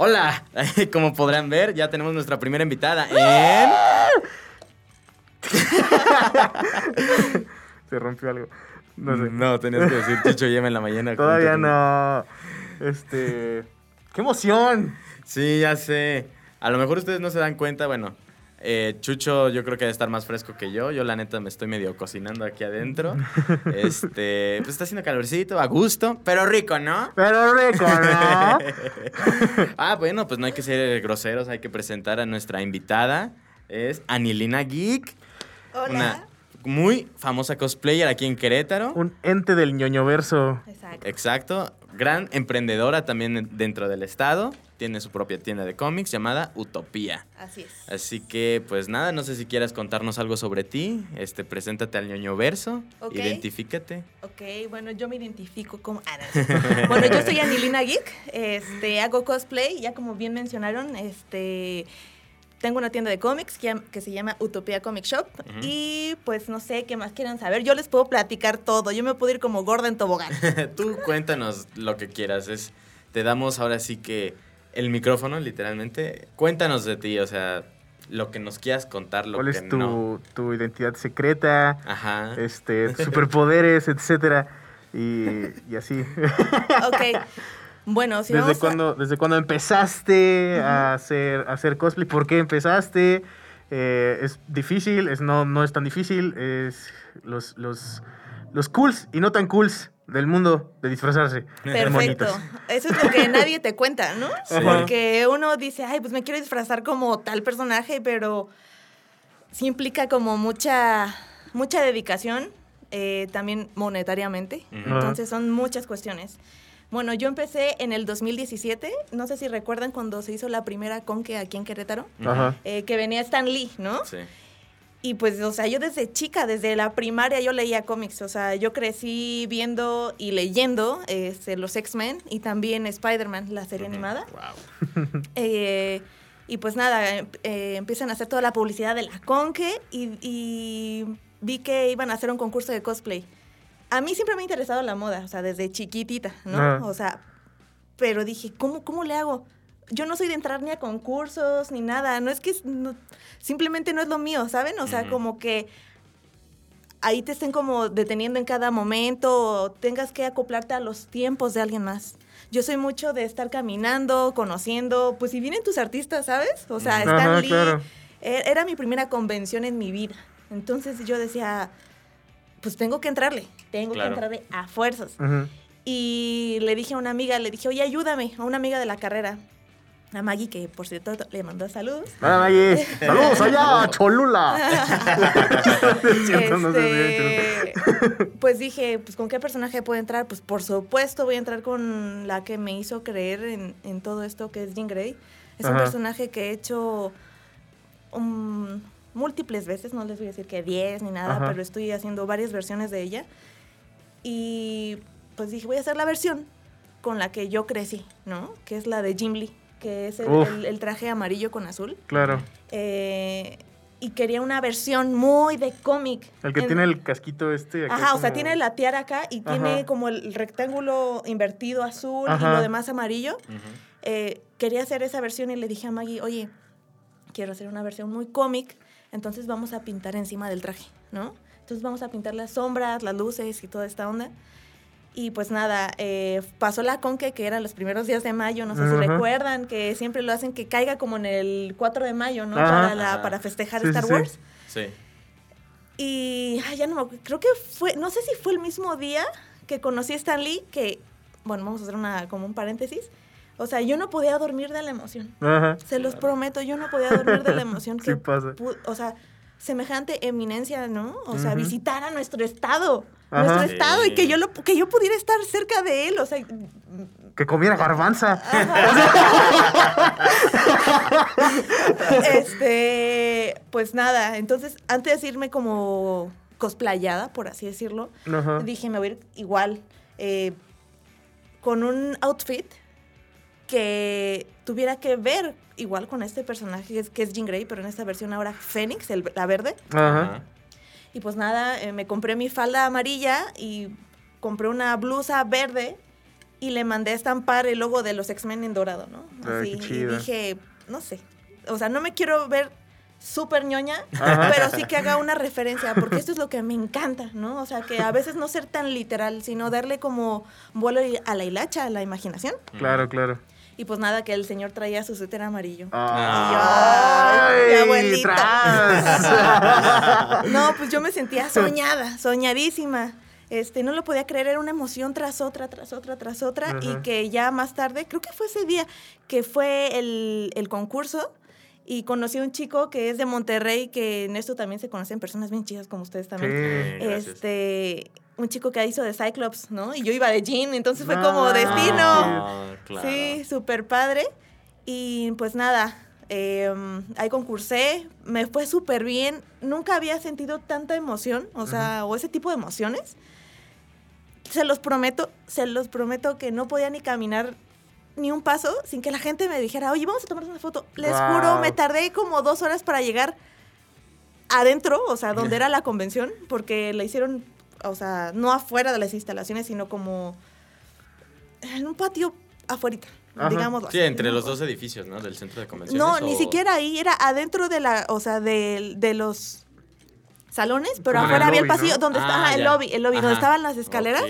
Hola, como podrán ver, ya tenemos nuestra primera invitada en... Se rompió algo. No sé. No, tenías que decir Chicho y Emma en la mañana. Todavía con- no. Este. ¡Qué emoción! Sí, ya sé. A lo mejor ustedes no se dan cuenta, bueno, eh, Chucho yo creo que debe estar más fresco que yo. Yo la neta me estoy medio cocinando aquí adentro. Este, pues está haciendo calorcito, a gusto, pero rico, ¿no? Pero rico, ¿no? ah, bueno, pues no hay que ser groseros, hay que presentar a nuestra invitada. Es Anilina Geek, Hola. una muy famosa cosplayer aquí en Querétaro. Un ente del ñoño verso. Exacto. Exacto, gran emprendedora también dentro del estado. Tiene su propia tienda de cómics llamada Utopía. Así es. Así que, pues nada, no sé si quieras contarnos algo sobre ti. Este, preséntate al ñoño verso. Ok. Identifícate. Ok, bueno, yo me identifico como... Ah, no. bueno, yo soy Anilina Geek, este, hago cosplay, ya como bien mencionaron, este... Tengo una tienda de cómics que, se llama Utopía Comic Shop y pues no sé qué más quieran saber. Yo les puedo platicar todo. Yo me puedo ir como gorda en tobogán. Tú cuéntanos lo que quieras. Es, te damos ahora sí que el micrófono, literalmente. Cuéntanos de ti, o sea, lo que nos quieras contar, lo ¿Cuál que es tu, no. tu identidad secreta? Ajá. Este, superpoderes, etcétera. Y, y así. ok. Bueno, si ¿Desde vamos a- cuándo, ¿Desde cuándo empezaste a, hacer, a hacer cosplay? ¿Por qué empezaste? Eh, ¿Es difícil? Es, no, no es tan difícil. Es los, los, los cools y no tan cools del mundo de disfrazarse. Perfecto. Eso es lo que nadie te cuenta, ¿no? Sí. Porque uno dice, ay, pues me quiero disfrazar como tal personaje, pero sí implica como mucha, mucha dedicación, eh, también monetariamente. Entonces son muchas cuestiones. Bueno, yo empecé en el 2017, no sé si recuerdan cuando se hizo la primera conque aquí en Querétaro, eh, que venía Stan Lee, ¿no? Sí. Y pues, o sea, yo desde chica, desde la primaria, yo leía cómics. O sea, yo crecí viendo y leyendo este, los X-Men y también Spider-Man, la serie animada. Wow. Eh, y pues nada, em- eh, empiezan a hacer toda la publicidad de la Conque y, y vi que iban a hacer un concurso de cosplay. A mí siempre me ha interesado la moda, o sea, desde chiquitita, ¿no? Ajá. O sea, pero dije, ¿cómo, ¿cómo le hago? Yo no soy de entrar ni a concursos ni nada, no es que no- simplemente no es lo mío, ¿saben? O sea, como que ahí te estén como deteniendo en cada momento o tengas que acoplarte a los tiempos de alguien más. Yo soy mucho de estar caminando, conociendo, pues si vienen tus artistas, ¿sabes? O sea, Ajá, Stan Lee, claro. e- era mi primera convención en mi vida. Entonces yo decía, pues tengo que entrarle, tengo Claro. que entrarle a fuerzas. Y le dije a una amiga, le dije, oye, ayúdame, a una amiga de la carrera, a Maggie, que por cierto le mandó saludos. Hola, Maggie. Saludos allá, a Cholula. Este, pues dije, pues ¿con qué personaje puedo entrar? Pues por supuesto voy a entrar con la que me hizo creer en, en todo esto que es Jean Grey. Es un personaje que he hecho um, múltiples veces, no les voy a decir que 10 ni nada, Ajá. pero estoy haciendo varias versiones de ella. Y pues dije, voy a hacer la versión con la que yo crecí, ¿no? Que es la de Jim Lee, que es el, Uf. el- el traje amarillo con azul. Claro. Eh, y quería una versión muy de cómic. El que En- tiene el casquito este. acá Ajá, o sea, tiene la tiara acá y Ajá. tiene como el rectángulo invertido azul y lo demás amarillo. Eh, quería hacer esa versión y le dije a Maggie, oye, quiero hacer una versión muy cómic, entonces vamos a pintar encima del traje, ¿no? Entonces vamos a pintar las sombras, las luces y toda esta onda. Y pues nada, eh, pasó la conque, que eran los primeros días de mayo, no sé si recuerdan, que siempre lo hacen que caiga como en el 4 de mayo, ¿no? Ajá. Para, la- para festejar Sí, sí, Star sí. Wars. Sí. Y ay, ya no me acuerdo, creo que fue, no sé si fue el mismo día que conocí a Stan Lee, que, bueno, vamos a hacer una, como un paréntesis. O sea, yo no podía dormir de la emoción. Ajá. Se los prometo, yo no podía dormir de la emoción Sí que, pasa. pu- o sea, semejante eminencia, ¿no? O sea, visitar a nuestro estado, Ajá. nuestro Sí. estado y que yo lo, que yo pudiera estar cerca de él, o sea, Que comiera garbanza. este, pues nada, entonces antes de irme como cosplayada, por así decirlo, Ajá. dije, me voy a ir igual, eh, con un outfit que tuviera que ver igual con este personaje que es, que es Jean Grey, pero en esta versión ahora Fénix, el- la verde. Ajá. Y pues nada, eh, me compré mi falda amarilla y compré una blusa verde y le mandé a estampar el logo de los X-Men en dorado, ¿no? Ah, Así, qué y dije, no sé, o sea, no me quiero ver súper ñoña, Ajá. pero sí que haga una referencia, porque esto es lo que me encanta, ¿no? O sea, que a veces no ser tan literal, sino darle como vuelo a la hilacha, a la imaginación. Claro, claro. Y pues nada, que el señor traía su suéter amarillo. ¡Ay, Ay, mi abuelita. No, pues yo me sentía soñada, soñadísima. Este, no lo podía creer, era una emoción tras otra, tras otra, tras otra. Y que ya más tarde, creo que fue ese día que fue el, el concurso. Y conocí a un chico que es de Monterrey, que en esto también se conocen personas bien chidas como ustedes también. Sí. Gracias. Un chico que hizo de Cyclops, ¿no? Y yo iba de Jean, entonces fue como ah, destino. Ah, claro. Sí, súper padre. Y pues nada, eh, ahí concursé, me fue súper bien. Nunca había sentido tanta emoción, o sea, o ese tipo de emociones. Se los prometo, se los prometo que no podía ni caminar ni un paso sin que la gente me dijera, oye, vamos a tomar una foto. Les juro, me tardé como dos horas para llegar adentro, o sea, donde era la convención, porque la hicieron, o sea, no afuera de las instalaciones, sino como en un patio afuera, Ajá. digámoslo Sí, así, entre ¿no? los dos edificios, ¿no? Del centro de convenciones. No, ni siquiera ahí, era adentro de la, o sea, de, de los salones, pero Como afuera el había el pasillo ¿no? donde Ah, está ajá, el lobby, el lobby, donde estaban las escaleras,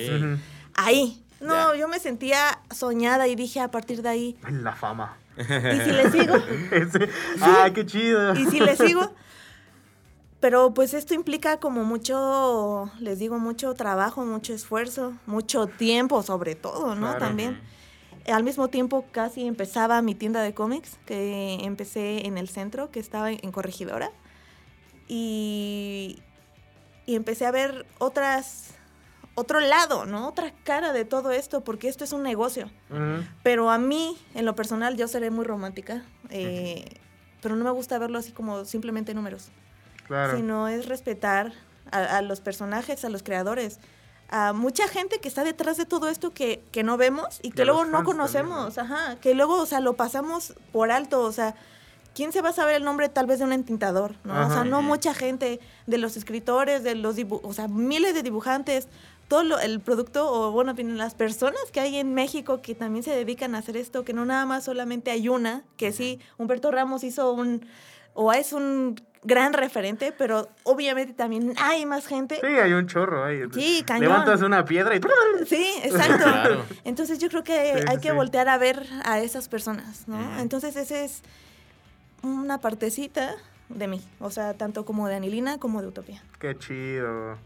ahí. No, Ya. yo me sentía soñada y dije a partir de ahí, La fama. ¿y si le sigo? Ese- ¡Ay, qué chido! y si le sigo. Pero pues esto implica como mucho, les digo, mucho trabajo, mucho esfuerzo, mucho tiempo sobre todo, ¿no? Claro. También. Al mismo tiempo casi empezaba mi tienda de cómics, que empecé en el centro, que estaba en Corregidora. Y, y empecé a ver otras, otro lado, ¿no? Otra cara de todo esto, porque esto es un negocio. Pero a mí, en lo personal, yo seré muy romántica. eh, pero no me gusta verlo así como simplemente números. Claro. Sino es respetar a, a los personajes, a los creadores. A mucha gente que está detrás de todo esto que, que no vemos y que luego no conocemos. también, Ajá. Que luego, o sea, lo pasamos por alto. O sea, ¿quién se va a saber el nombre tal vez de un entintador? ¿no? O sea, no mucha gente, de los escritores, de los o sea, miles de dibujantes, todo lo- el producto, o bueno, las personas que hay en México que también se dedican a hacer esto, que no nada más solamente hay una, que sí, Humberto Ramos hizo un, o es un gran referente, pero obviamente también hay más gente. Sí, hay un chorro ahí. Sí, cañón. Levantas una piedra y... Sí, exacto. Claro. Entonces yo creo que Sí, hay sí, que sí. voltear a ver a esas personas, ¿no? Entonces ese es una partecita de mí, o sea, tanto como de Anilina como de Utopía. Qué chido.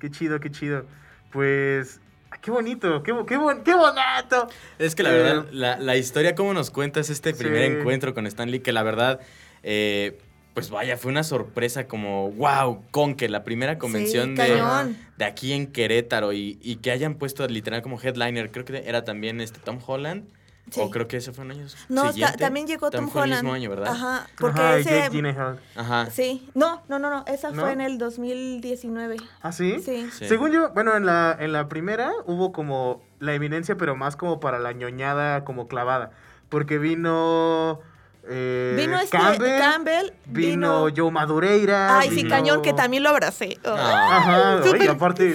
Qué chido, qué chido. Pues... ah, Qué bonito, qué, qué, bon- qué bonito. Es que la Eh, verdad, la, la historia, como nos cuentas este primer Sí. encuentro con Stan Lee, que la verdad, eh, pues vaya, fue una sorpresa como, wow, con que la primera convención Sí, de, de aquí en Querétaro y, y que hayan puesto literal como headliner, creo que era también este Tom Holland, Sí. o creo que ese fue un año No, siguiente. también llegó Tom fue el Holland. mismo año, ¿verdad? Ajá, porque Ajá, ese... Ajá. Sí, no, no, no, no, esa ¿No? fue en el 2019. ¿Ah, sí? Sí. Sí. Según yo, bueno, en la, en la primera hubo como la evidencia, pero más como para la ñoñada como clavada. Porque vino eh, Vino este Campbell, Campbell, vino, vino... Joe Madureira. Ay, sí, vino- cañón, que también lo abracé. Ah. Ajá, oye, Súper- aparte...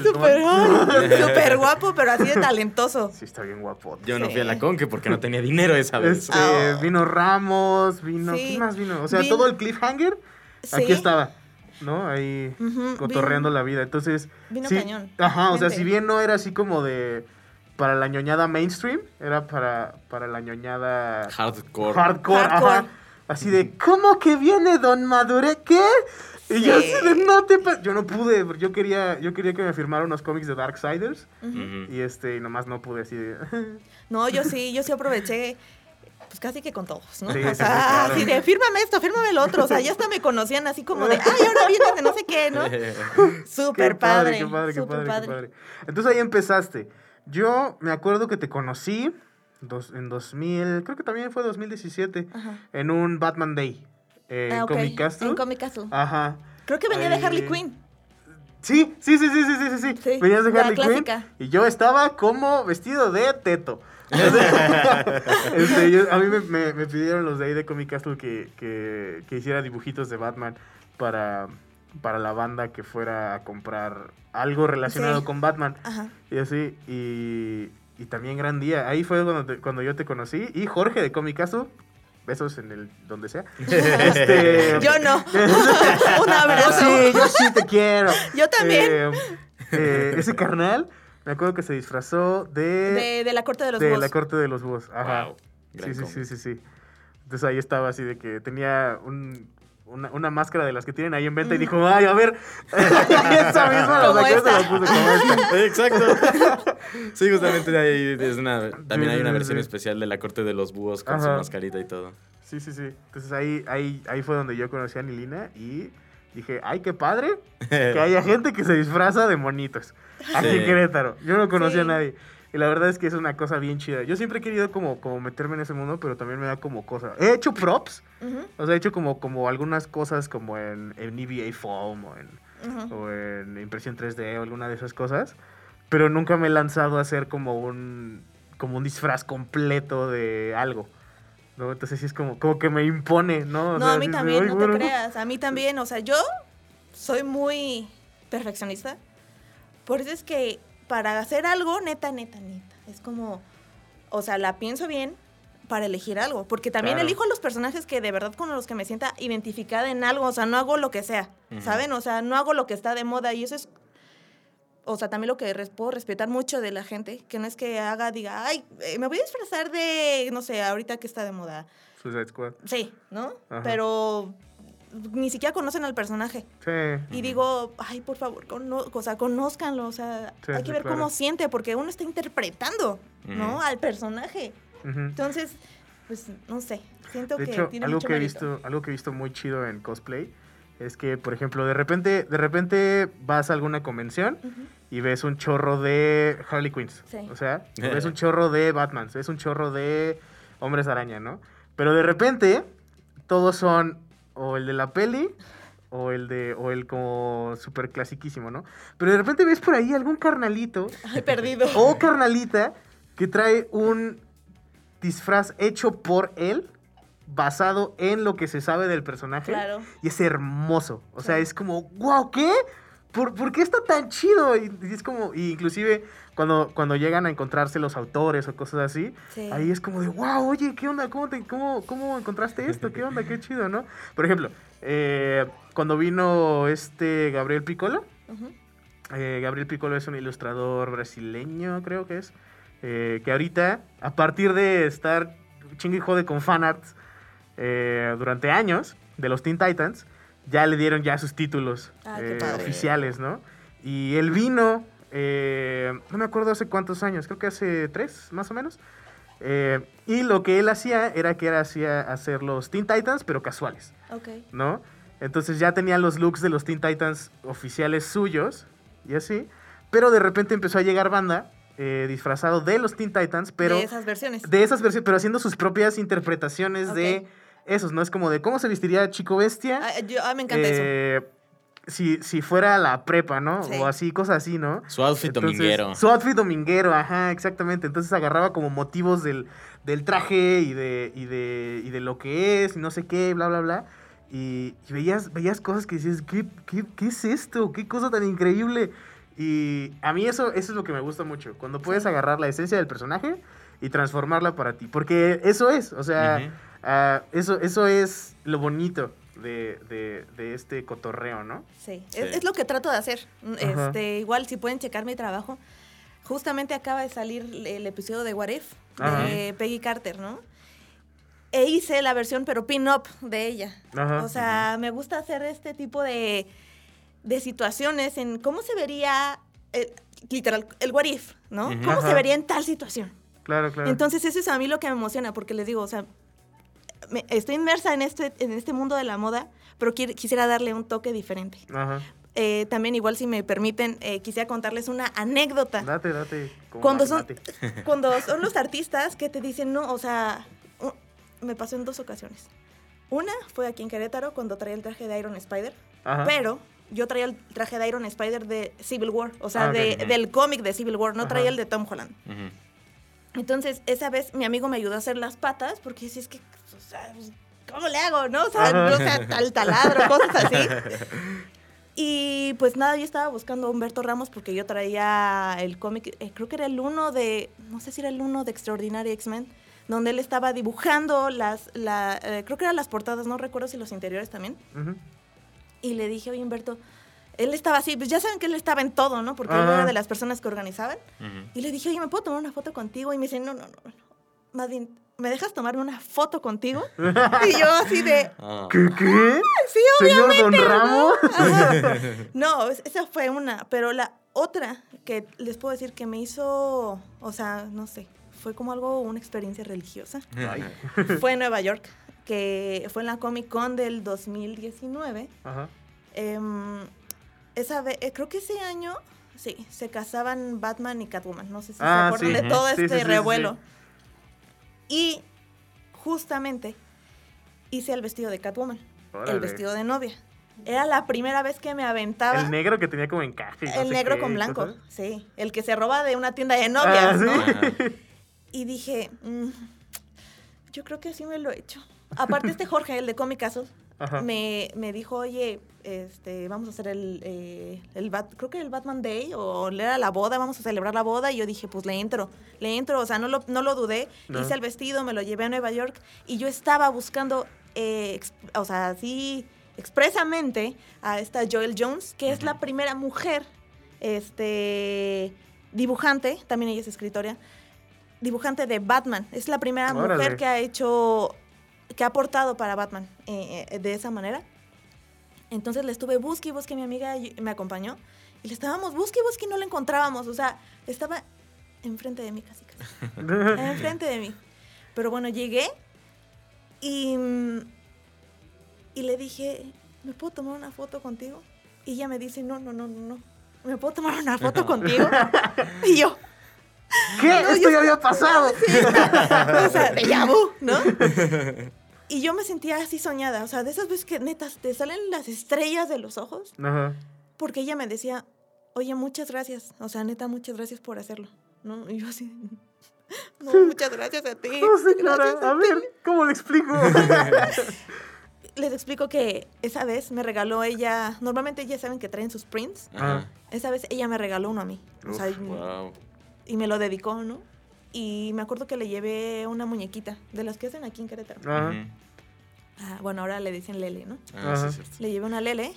Guapo, pero así de talentoso. Sí, está bien guapo. Yo no Sí. fui a la Conque porque no tenía dinero esa vez. Este, Ah. Vino Ramos, vino... Sí. ¿Quién más vino? O sea, Vino- todo el cliffhanger, aquí Sí. estaba. ¿No? Ahí cotorreando vino- la vida. Entonces... Vino sí, cañón. Ajá, o sea, si bien no era así como de... Para la ñoñada mainstream, era para, para la ñoñada Hardcore. hardcore, Hardcore. ajá. Así de, ¿cómo que viene Don Madure? ¿Qué? Y yo Sí. así de, no te pa-". Yo no pude, porque yo quería, yo quería que me firmara unos cómics de Darksiders. Ujú. Y este, y nomás no pude así de. No, yo sí, yo sí aproveché, pues casi que con todos, ¿no? Sí, o sea, claro. así de, fírmame esto, fírmame el otro. O sea, ya hasta me conocían así como de, ay, ahora vienes de no sé qué, ¿no? Súper Qué padre. Qué padre, qué súper padre, qué padre. Entonces ahí empezaste. Yo me acuerdo que te conocí dos, en 2000, creo que también fue 2017, Ajá. en un Batman Day. eh, En Ah, Comic Castle. En Comic Castle. Ajá. Creo que venía de Harley Quinn. Sí, sí, sí, sí, sí, sí, sí, Venías de Harley Quinn y yo estaba como vestido de teto. Este, yo- a mí me, me- me pidieron los de ahí de Comic Castle que, que- que hiciera dibujitos de Batman para, para la banda que fuera a comprar algo relacionado Sí. con Batman. Ajá. Y así, y, y también gran día. Ahí fue cuando, te- cuando yo te conocí. Y Jorge de Comicazo, besos en el donde sea. Este, Yo no. Un Yo abrazo. sí, yo sí te quiero. Yo también. Eh, eh, ese carnal, me acuerdo que se disfrazó de, De, de la corte de los de búhos. la corte de los búhos. Ajá. Wow, Sí, sí, sí, sí, sí. Entonces ahí estaba así de que tenía un- una, una máscara de las que tienen ahí en venta y dijo, ay, a ver, esa misma la saqué, se la puse como esta. Exacto. Sí, justamente ahí es una, también hay una versión sí. especial de la corte de los búhos con su Ajá. mascarita y todo. Sí, sí, sí. Entonces ahí, ahí, ahí fue donde yo conocí a Nilina y dije, ay, qué padre que haya gente que se disfraza de monitos. Aquí Sí. en Querétaro. Yo no conocía a nadie. Y la verdad es que es una cosa bien chida. Yo siempre he querido como, como meterme en ese mundo, pero también me da como cosa. He hecho props. O sea, he hecho como, como algunas cosas como en, en EVA Foam o en, o en impresión 3D o alguna de esas cosas. Pero nunca me he lanzado a hacer como un, como un disfraz completo de algo. ¿no? Entonces sí es como, como que me impone, ¿no? O No, sea, a mí de, también, "Ay, no bueno". te creas. A mí también, o sea, yo soy muy perfeccionista. Por eso es que para hacer algo, neta, neta, neta, es como, o sea, la pienso bien para elegir algo. Porque también Claro. elijo a los personajes que de verdad con los que me sienta identificada en algo. O sea, no hago lo que sea. ¿saben? O sea, no hago lo que está de moda y eso es... O sea, también lo que res- puedo respetar mucho de la gente, que no es que haga, diga, ay, eh, me voy a disfrazar de, no sé, ahorita que está de moda. Suicide Squad. Sí, ¿no? Ajá. Pero ni siquiera conocen al personaje. Sí. Y digo, ay, por favor, cono o sea, conózcanlo. O sea, Sí, hay que sí, ver claro. cómo siente, porque uno está interpretando, ¿no? Al personaje. Entonces, pues, no sé. Siento De que hecho, tiene algo mucho que, he visto, algo que he visto muy chido en cosplay es que, por ejemplo, de repente, de repente vas a alguna convención y ves un chorro de Harley Quinns. Sí. O sea, ves un chorro de Batman, ves un chorro de Hombres Araña, ¿no? Pero de repente, todos son o el de la peli o el de o el como súper clasiquísimo, ¿no? Pero de repente ves por ahí algún carnalito Ay, perdido. o carnalita que trae un disfraz hecho por él basado en lo que se sabe del personaje Claro. y es hermoso. O sea, es como, wow, ¿qué? ¿Por, por qué está tan chido? Y, y es como, y inclusive cuando, cuando llegan a encontrarse los autores o cosas así, Sí. ahí es como de, wow, oye, ¿qué onda? ¿Cómo, te, cómo, cómo encontraste esto? ¿Qué onda? Qué chido, ¿no? Por ejemplo, eh, cuando vino este Gabriel Piccolo, eh, Gabriel Piccolo es un ilustrador brasileño, creo que es. eh, que ahorita, a partir de estar chingue y jode con fanarts eh, durante años de los Teen Titans, ya le dieron ya sus títulos Ah, eh, oficiales, ¿no? Y él vino, eh, no me acuerdo hace cuántos años, creo que hace tres, más o menos. Eh, y lo que él hacía era que era hacía hacer los Teen Titans, pero casuales. Ok. ¿no? Entonces ya tenía los looks de los Teen Titans oficiales suyos y así. Pero de repente empezó a llegar banda eh, disfrazado de los Teen Titans, pero de esas versiones. de esas versiones, pero haciendo sus propias interpretaciones de esos, ¿no? Es como de cómo se vestiría Chico Bestia. Ah, yo, ah, me encanta eso. eh, Si, si fuera la prepa, ¿no? Sí. O así, cosas así, ¿no? Su outfit Entonces, dominguero. Su outfit dominguero, ajá, exactamente. Entonces agarraba como motivos del, del traje y de, y, de, y de lo que es y no sé qué, bla, bla, bla. Y, y veías, veías cosas que dices, ¿qué, qué, qué es esto? ¿Qué cosa tan increíble? Y a mí eso, eso es lo que me gusta mucho. Cuando puedes Sí. agarrar la esencia del personaje y transformarla para ti. Porque eso es, o sea. Ah, eso, eso es lo bonito de, de, de este cotorreo, ¿no? Sí, Sí. Es, es lo que trato de hacer. Mm, Ajá. Este, igual, si pueden checar mi trabajo, justamente acaba de salir el episodio de What If, Ajá. de Peggy Carter, ¿no? E hice la versión, pero pin-up de ella. Ajá. O sea, me gusta hacer este tipo de, de situaciones en cómo se vería, eh, literal, el What If, ¿no? ¿Cómo se vería en tal situación? Claro, claro. Entonces, eso es a mí lo que me emociona, porque les digo, o sea, me- estoy inmersa en este, en este mundo de la moda, pero quiero- quisiera darle un toque diferente. Ajá. Eh, también, igual, si me permiten, eh, quisiera contarles una anécdota. Date, date. Cuando son, cuando son los artistas que te dicen, no, o sea, me pasó en dos ocasiones. Una fue aquí en Querétaro, cuando traía el traje de Iron Spider, Ajá. pero yo traía el traje de Iron Spider de Civil War, o sea, Ah, de- del cómic de Civil War, no Ajá. traía el de Tom Holland. Entonces, esa vez mi amigo me ayudó a hacer las patas, porque si es que, ¿cómo le hago, no? O sea, Ajá. o sea, al taladro, cosas así. Y pues nada, yo estaba buscando a Humberto Ramos porque yo traía el cómic, eh, creo que era el uno de, no sé si era el uno de Extraordinary X-Men, donde él estaba dibujando las, la, eh, creo que eran las portadas, no recuerdo si los interiores también. Y le dije, oye Humberto, él estaba así, pues ya saben que él estaba en todo, ¿no? Porque él Ajá. era de las personas que organizaban. Y le dije, oye, ¿me puedo tomar una foto contigo? Y me dice, no, no, no, no. Más bien, ¿me dejas tomarme una foto contigo? y yo así de, Ah. ¿Qué? ¿Qué? sí, Señor Don obviamente. ¿no?". Ramos. No, es- esa fue una, pero la otra que les puedo decir que me hizo, o sea, no sé, fue como algo, una experiencia religiosa. Ay. fue en Nueva York, que fue en la Comic Con del 2019. Ajá. Em, esa ve- eh, creo que ese año, sí, se casaban Batman y Catwoman. No sé si Ah, se acuerdan sí. de todo Sí, sí, este sí, sí, revuelo. Y justamente hice el vestido de Catwoman, Órale. el vestido de novia. Era la primera vez que me aventaba El negro que tenía como encaje. no el sé negro qué con blanco, cosas. sí, el que se roba de una tienda de novias, Ah, ¿sí? ¿no? Y dije, mm, yo creo que sí me lo he hecho. Aparte este Jorge, el de Comic Castle, me, me dijo, oye, este, vamos a hacer el, eh, el Bat- creo que el Batman Day o era la boda, vamos a celebrar la boda. Y yo dije, pues le entro, le entro, o sea, no lo, no lo dudé. No. Hice el vestido, me lo llevé a Nueva York y yo estaba buscando, eh, o sea, así expresamente a esta Joel Jones, que es la primera mujer, este, dibujante, también ella es escritora, dibujante de Batman. Es la primera Órale. mujer que ha hecho, que ha aportado para Batman eh, de esa manera. Entonces le estuve busque y busque, mi amiga me acompañó. Y le estábamos busque y busque y no la encontrábamos. O sea, estaba enfrente de mí casi, casi. enfrente de mí. Pero bueno, llegué y, y le dije, ¿me puedo tomar una foto contigo? Y ella me dice, no, no, no, no, no. ¿Me puedo tomar una foto contigo? y yo, ¿Qué? No, Esto yo- ya había pasado. o sea, de ¿no? Y yo me sentía así soñada, o sea, de esas veces que netas te salen las estrellas de los ojos, Ajá. porque ella me decía, oye, muchas gracias, o sea, neta, muchas gracias por hacerlo, ¿no? Y yo así, no, muchas gracias a ti. No, señora. A ti". ver, ¿cómo le explico? Les explico que esa vez me regaló ella, normalmente ya saben que traen sus prints, Ajá. esa vez ella me regaló uno a mí, o sea, Uf, y- Wow. y me lo dedicó, ¿no? Y me acuerdo que le llevé una muñequita, de las que hacen aquí en Querétaro. Ajá. Ah, bueno, ahora le dicen Lele, ¿no? Ah, sí, Ajá. es cierto. Le llevé una Lele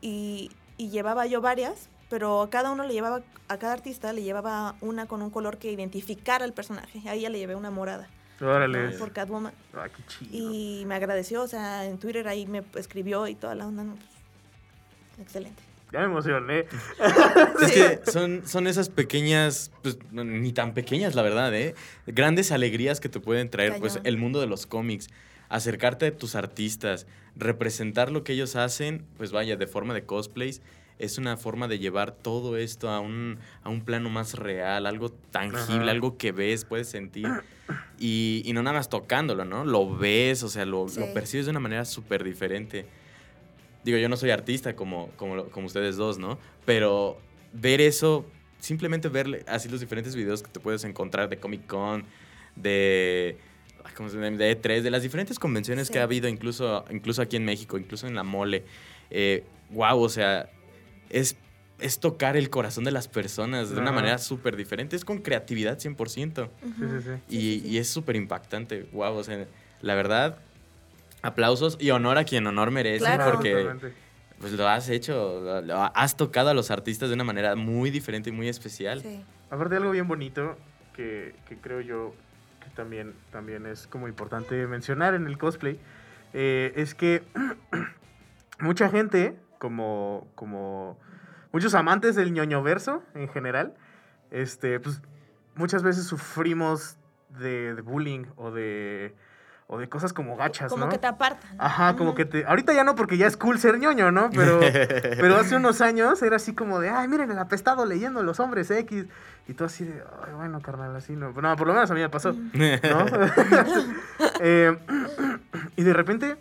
y, y llevaba yo varias, pero a cada uno le llevaba, a cada artista le llevaba una con un color que identificara al personaje. A ella le llevé una morada Órale. ¿no? por Catwoman. Ah, qué chido. Y me agradeció, o sea, en Twitter ahí me escribió y toda la onda. ¿no? Pues, excelente. Ya me emocioné. Es que son, son esas pequeñas, pues ni tan pequeñas, la verdad, ¿eh? Grandes alegrías que te pueden traer, pues, el mundo de los cómics. Acercarte a tus artistas, representar lo que ellos hacen, pues vaya, de forma de cosplays, es una forma de llevar todo esto a un, a un plano más real, algo tangible, Ajá. algo que ves, puedes sentir. Y, y no nada más tocándolo, ¿no? Lo ves, o sea, lo, Sí. lo percibes de una manera súper diferente. Digo, yo no soy artista como, como, como ustedes dos, ¿no? Pero ver eso, simplemente ver así los diferentes videos que te puedes encontrar de Comic Con, de, ¿cómo se llama? de E3, de las diferentes convenciones Sí. que ha habido, incluso, incluso aquí en México, incluso en la mole. Eh, wow, o sea, es, es tocar el corazón de las personas de una manera súper diferente. Es con creatividad 100%. Ujú. Sí, sí, sí. Y, Sí, sí, sí. y es súper impactante. Wow, o sea, la verdad, aplausos y honor a quien honor merece, Claro. porque pues lo has hecho, lo- lo has tocado a los artistas de una manera muy diferente y muy especial. Sí. Aparte algo bien bonito que, que creo yo que también, también es como importante mencionar en el cosplay, eh, es que mucha gente, como, como muchos amantes del ñoño verso en general, este, pues muchas veces sufrimos de, de bullying o de, o de cosas como gachas, Como ¿no? que te apartan. ¿no? Ajá, como que te... Ahorita ya no, porque ya es cool ser ñoño, ¿no? Pero, pero hace unos años era así como de, ay, miren el apestado leyendo los hombres X. Y tú así de, ay, bueno, carnal, así no. No, por lo menos a mí me pasó, ¿no? Eh, y de repente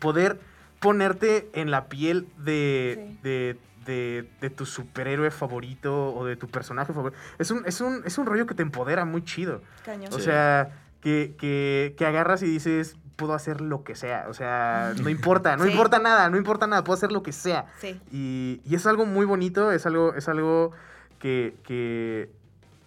poder ponerte en la piel de, Sí. de, de- de tu superhéroe favorito o de tu personaje favorito. Es un, es un, es un rollo que te empodera muy chido. Cañón. O Sí. sea, que, que, que agarras y dices, puedo hacer lo que sea. O sea, no importa, no Sí. importa nada, no importa nada, puedo hacer lo que sea. Sí. Y, y es algo muy bonito, es algo, es algo que, que,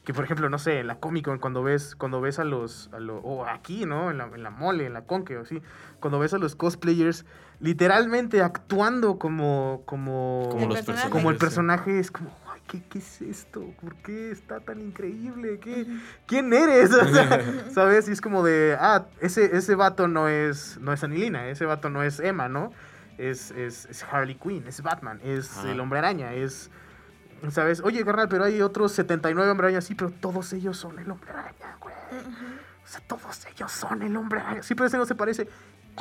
que, por ejemplo, no sé, en la Comic Con, cuando ves, cuando ves a los, a lo- o aquí, ¿no? En la, en la mole, en la conque, o sí, cuando ves a los cosplayers literalmente actuando como, como, Como El los personaje. como el personaje, es como, ¿qué, qué es esto? ¿Por qué está tan increíble? ¿Qué, ¿Quién eres? O sea, ¿Sabes? Y es como de, ah, ese, ese vato no es, no es Anilina, ese vato no es Emma, ¿no? Es, es, es Harley Quinn, es Batman, es el Hombre Araña, es... ¿Sabes? Oye, carnal, pero hay otros 79 Hombre Araña, sí, pero todos ellos son el Hombre Araña, güey. O sea, todos ellos son el Hombre Araña. Sí, pero ese no se parece.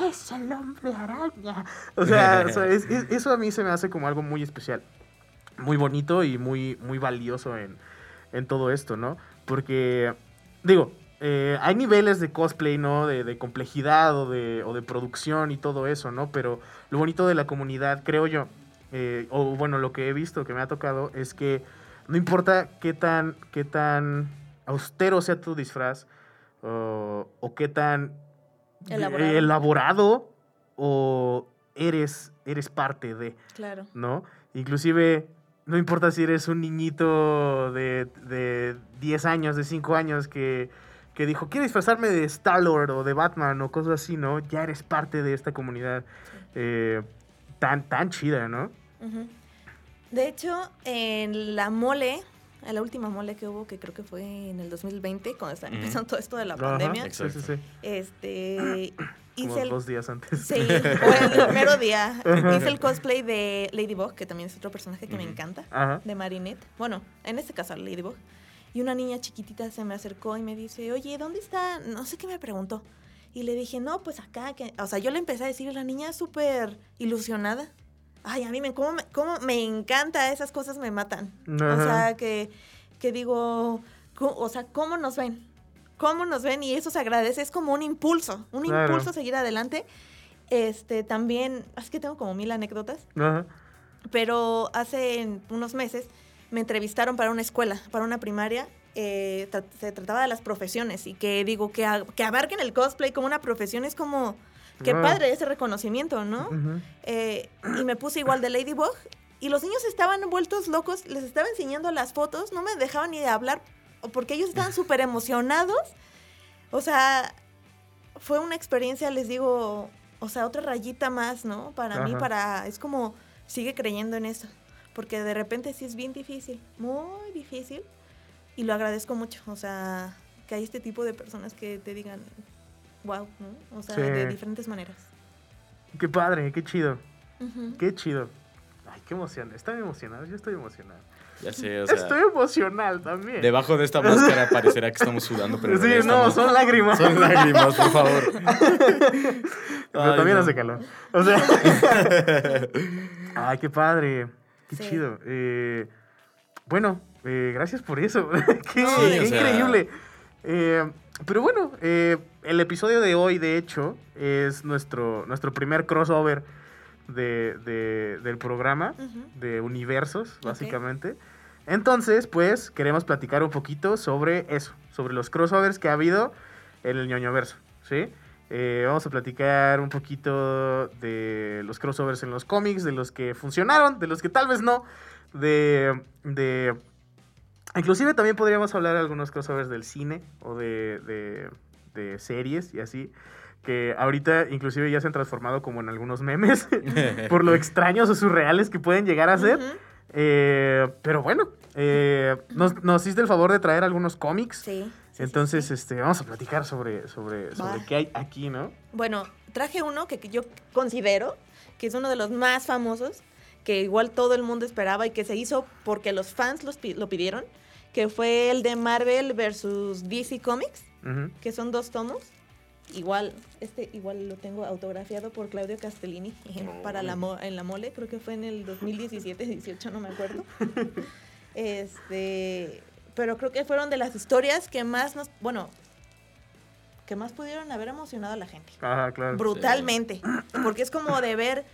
Es el Hombre Araña. O sea, o sea, es- es- eso a mí se me hace como algo muy especial. Muy bonito y muy, muy valioso en, en todo esto, ¿no? Porque, digo, eh, hay niveles de cosplay, ¿no? De, de complejidad o de, o de producción y todo eso, ¿no? Pero lo bonito de la comunidad, creo yo, eh, o bueno, lo que he visto, que me ha tocado, es que no importa qué tan, qué tan austero sea tu disfraz o, o qué tan Elaborado. eh, elaborado o eres, eres parte de, Claro. ¿no? Inclusive, no importa si eres un niñito de, de 10 años, de 5 años que, que dijo, quiero disfrazarme de Star-Lord o de Batman o cosas así, ¿no? Ya eres parte de esta comunidad eh, tan, tan chida, ¿no? De hecho, en la mole, en la última mole que hubo, que creo que fue en el 2020, cuando estaba empezando todo esto de la Ajá, pandemia, sí, sí, sí. este, Como hice el, dos días antes. sí, fue el primero día, hice el cosplay de Ladybug, que también es otro personaje que me encanta, de Marinette. Bueno, en este caso Ladybug. Y una niña chiquitita se me acercó y me dice, oye, ¿dónde está? No sé qué me preguntó. Y le dije, no, pues acá. Que... O sea, yo le empecé a decir, la niña súper ilusionada. Ay, a mí me, cómo me, cómo me encanta, esas cosas me matan. O sea, que, que digo, o sea, ¿cómo nos ven? ¿Cómo nos ven? Y eso se agradece, es como un impulso, un Claro. impulso a seguir adelante. Este, también, es que tengo como mil anécdotas Ajá. pero hace unos meses me entrevistaron para una escuela, para una primaria. eh, tra- se trataba de las profesiones y que digo que, que abarquen el cosplay como una profesión es como qué Ah. padre ese reconocimiento, ¿no? Eh, y me puse igual de Ladybug y los niños estaban vueltos locos, les estaba enseñando las fotos, no me dejaban ni de hablar porque ellos estaban súper emocionados. O sea, fue una experiencia, les digo, o sea, otra rayita más, ¿no? Para mí, Ajá. para, es como, sigue creyendo en eso, porque de repente sí es bien difícil, muy difícil, y lo agradezco mucho, o sea, que hay este tipo de personas que te digan, wow, ¿no? O sea, Sí. de diferentes maneras. Qué padre, qué chido. Qué chido. Ay, qué emoción. Estoy emocionado, yo estoy emocionado. Ya sé, o sea, estoy emocional también. debajo de esta máscara parecerá que estamos sudando, pero sí, no, estamos- son lágrimas. son lágrimas, por favor. Pero Ay, también no. hace calor. O sea. Ay, qué padre. Qué Sí. chido. Eh, bueno, eh, gracias por eso. qué No, qué o sea- increíble. Eh, pero bueno, eh, el episodio de hoy, de hecho, es nuestro, nuestro primer crossover de, de- del programa, de universos, básicamente. Entonces, pues, queremos platicar un poquito sobre eso, sobre los crossovers que ha habido en el ñoñoverso, ¿sí? Eh, vamos a platicar un poquito de los crossovers en los cómics, de los que funcionaron, de los que tal vez no, de... de inclusive también podríamos hablar de algunos crossovers del cine o de, de, de series y así, que ahorita inclusive ya se han transformado como en algunos memes, por lo extraños o surreales que pueden llegar a ser. Ujú. Eh, pero bueno, eh, nos, nos hiciste el favor de traer algunos cómics. Sí. Entonces, este, vamos a platicar sobre, sobre, sobre qué hay aquí, ¿no? Bueno, traje uno que, yo considero que es uno de los más famosos, que igual todo el mundo esperaba y que se hizo porque los fans los lo pidieron, que fue el de Marvel versus DC Comics, que son dos tomos. Igual, este igual lo tengo autografiado por Claudio Castellini para la mo- en la mole, creo que fue en el 2017-18, no me acuerdo. Este, pero creo que fueron de las historias que más nos, bueno, que más pudieron haber emocionado a la gente Ajá, claro. brutalmente. Porque es como de ver.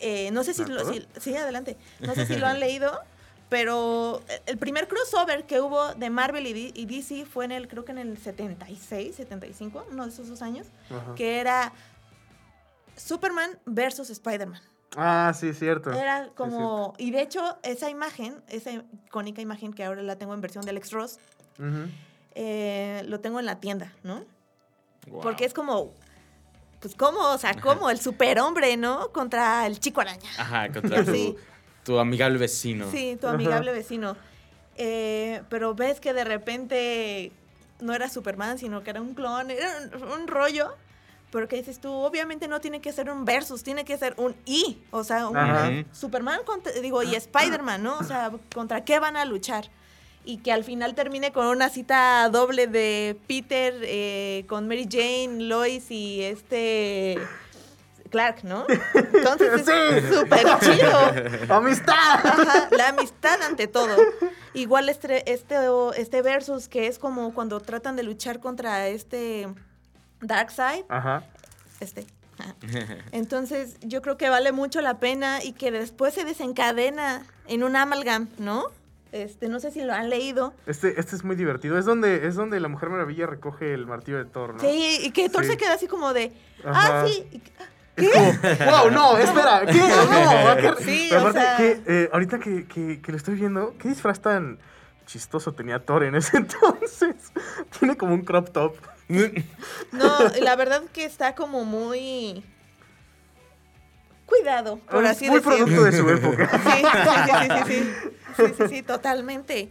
eh, no sé si ¿Me lo. si- sí, adelante. No sé si lo han leído, pero el primer crossover que hubo de Marvel y, DC fue en el, creo que en el 76, 75, uno de esos dos años, Ajá. que era Superman versus Spider-Man. Ah, sí, cierto. Era como, y de hecho, esa imagen, esa icónica imagen que ahora la tengo en versión de Alex Ross, eh, lo tengo en la tienda, ¿no? Wow. Porque es como, pues como, o sea, como el superhombre, ¿no? Contra el chico araña. Ajá, contra Sí. Tu amigable vecino. Sí, tu Ajá. amigable vecino. Eh, pero ves que de repente no era Superman, sino que era un clon, era un, un rollo. Pero que dices tú, obviamente no tiene que ser un versus, tiene que ser un I. O sea, un. Superman, contra- digo, y Spider-Man, ¿no? O sea, ¿contra qué van a luchar? Y que al final termine con una cita doble de Peter eh, con Mary Jane, Lois y este Clark, ¿no? Entonces es Sí. súper chido. ¡Amistad! Ajá, la amistad ante todo. Igual este, este, este versus que es como cuando tratan de luchar contra este Darkseid, Ajá. este. ajá. Entonces yo creo que vale mucho la pena y que después se desencadena en un amalgam, ¿no? Este, no sé si lo han leído. Este, este es muy divertido. Es donde, es donde la Mujer Maravilla recoge el martillo de Thor, ¿no? Sí, y que Thor Sí. se queda así como de, Ajá. ah, sí. y- Es como, wow, no, espera, ¿qué? No, ¿qué? Sí, Pero o aparte, sea- que, eh, ahorita que, que, que lo estoy viendo, ¿qué disfraz tan chistoso tenía Thor en ese entonces? Tiene como un crop top. No, la verdad que está como muy cuidado, por Es así muy decirlo. producto de su época. Sí, sí, sí, sí, sí, sí, sí, sí, sí, totalmente.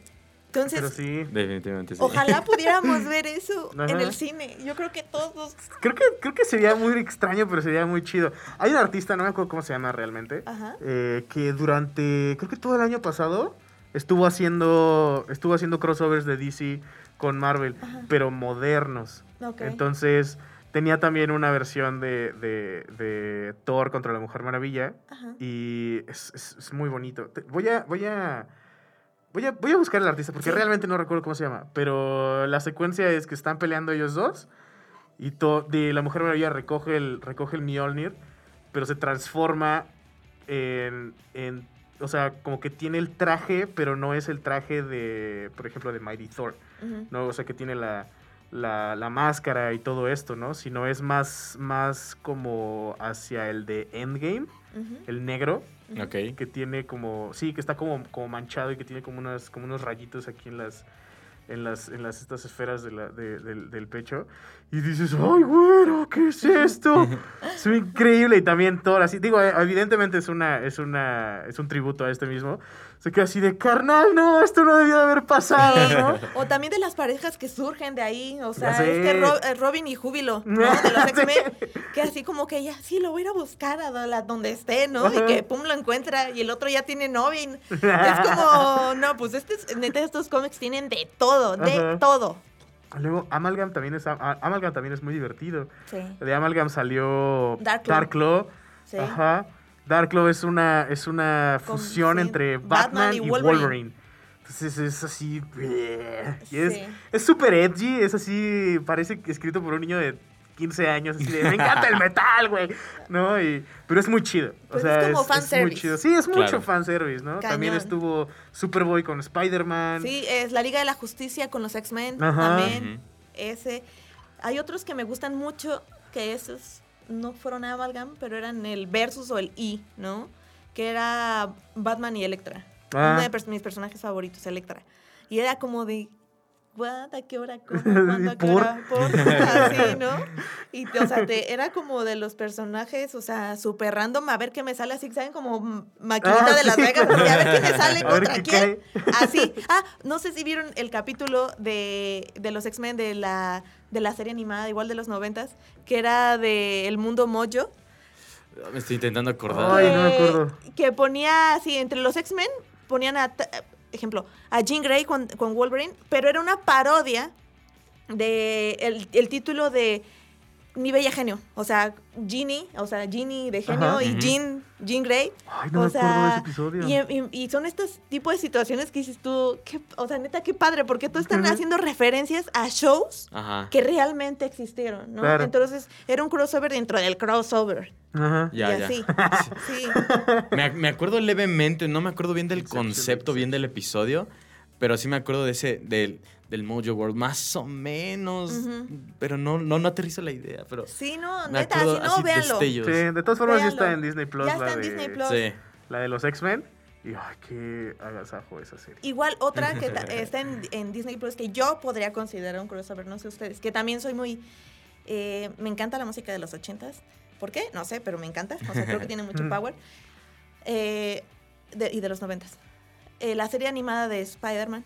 Entonces, Pero sí. Definitivamente sí. ojalá pudiéramos ver eso en el cine. Yo creo que todos... Creo que, creo que sería muy extraño, pero sería muy chido. Hay un artista, no me acuerdo cómo se llama realmente, Ajá. eh, que durante, creo que todo el año pasado, estuvo haciendo, estuvo haciendo crossovers de DC con Marvel, Ajá. pero modernos. Ok. Entonces, tenía también una versión de, de- de Thor contra la Mujer Maravilla. Ajá. Y es, es- es muy bonito. Voy a, voy a. Voy a, voy a buscar el artista porque Sí. realmente no recuerdo cómo se llama. Pero la secuencia es que están peleando ellos dos. Y to- de la Mujer Maravilla recoge el, recoge el Mjolnir. Pero se transforma en, en. O sea, como que tiene el traje, pero no es el traje de. Por ejemplo, de Mighty Thor. ¿no? O sea, que tiene la, la, la máscara y todo esto, ¿no? Sino es más, más como hacia el de Endgame, Ujú. el negro, Ok. que tiene como, sí, que está como, como manchado y que tiene como, unas, como unos rayitos aquí en las, en las, en las estas esferas de la- de- del, del pecho. Y dices, ¡ay, güero! ¿Qué es esto? es increíble. Y también Thor, así, digo, evidentemente es una, es una, es un tributo a este mismo. Se queda así de, carnal, no, esto no debía de haber pasado, ¿no? O también de las parejas que surgen de ahí, o sea, Ya este Ro- eh, Robin y Júbilo, ¿no? De los X-Men, que así como que ella, sí, lo voy a ir a buscar a la- donde esté, ¿no? Y que pum, lo encuentra y el otro ya tiene novia. y es como, no, pues este, es- neta, estos cómics tienen de todo, de Ajá. todo. Luego, Amalgam también es, a- Amalgam también es muy divertido. Sí, De Amalgam salió Dark Dark Claw. Claw. sí. Ajá. Dark Claw es una, es una fusión sí, entre Batman Batman, y y Wolverine. Wolverine. Entonces es así. Y es Sí. es súper edgy, es así. Parece que escrito por un niño de 15 años. Así de, me encanta el metal, güey. ¿No? Y, pero es muy chido. O sea, es como muy fanservice. chido. Sí, es mucho Claro. fanservice, ¿no? También estuvo Superboy con Spider-Man. Sí, es la Liga de la Justicia con los X-Men también. Ese. Hay otros que me gustan mucho, que esos no fueron Amalgam, pero eran el Versus o el I, ¿no? Que era Batman y Electra. Ah. Uno de mis personajes favoritos, Electra. Y era como de, ¿what? ¿A qué hora? ¿Cómo? ¿Cuándo? ¿A qué ¿Por? hora? ¿Por? Así, ¿no? Y, o sea, te- era como de los personajes, o sea, súper random, a ver qué me sale así, ¿saben? Como maquinita Ah, de Las sí. Vegas, así, a ver qué me sale contra quién. Así. Ah, no sé si vieron el capítulo de, de los X-Men de la, de la serie animada, igual de los noventas, que era de El Mundo Mojo. Me estoy intentando acordar. Ay, no me que- acuerdo. Que ponía así, entre los X-Men, ponían a, ejemplo, a Jean Grey con, con Wolverine, pero era una parodia de el, el título de mi bella genio. O sea, Ginny, o sea, Ginny de genio Ajá. y Ujú. Jean, Jean Grey. Ay, no o me sea, acuerdo de ese episodio. Y, y- y son estos tipos de situaciones que dices tú, qué- o sea, neta, qué padre, porque tú están haciendo referencias a shows Ajá. que realmente existieron, ¿no? Claro. Entonces, era un crossover dentro del crossover. Ajá. Ya, y ya. así. Sí. Me, me acuerdo levemente, no me acuerdo bien del concepto, bien del episodio, pero sí me acuerdo de ese, del, del Mojo World, más o menos, Ujú. pero no, no, no aterrizo la idea, pero Sí, no, neta, si no, así véanlo. destellos. Sí, de todas formas ya está Véanlo. en Disney Plus. Ya la está en de, Disney Plus. Sí. La de los X-Men. Y ay, qué agasajo esa serie. Igual otra que está en, en Disney Plus que yo podría considerar un crossover, no sé ustedes, que también soy muy... eh, me encanta la música de los ochentas. ¿Por qué? No sé, pero me encanta. O sea, creo que tiene mucho power. Eh, de- y de los noventas. Eh, la serie animada de Spider-Man,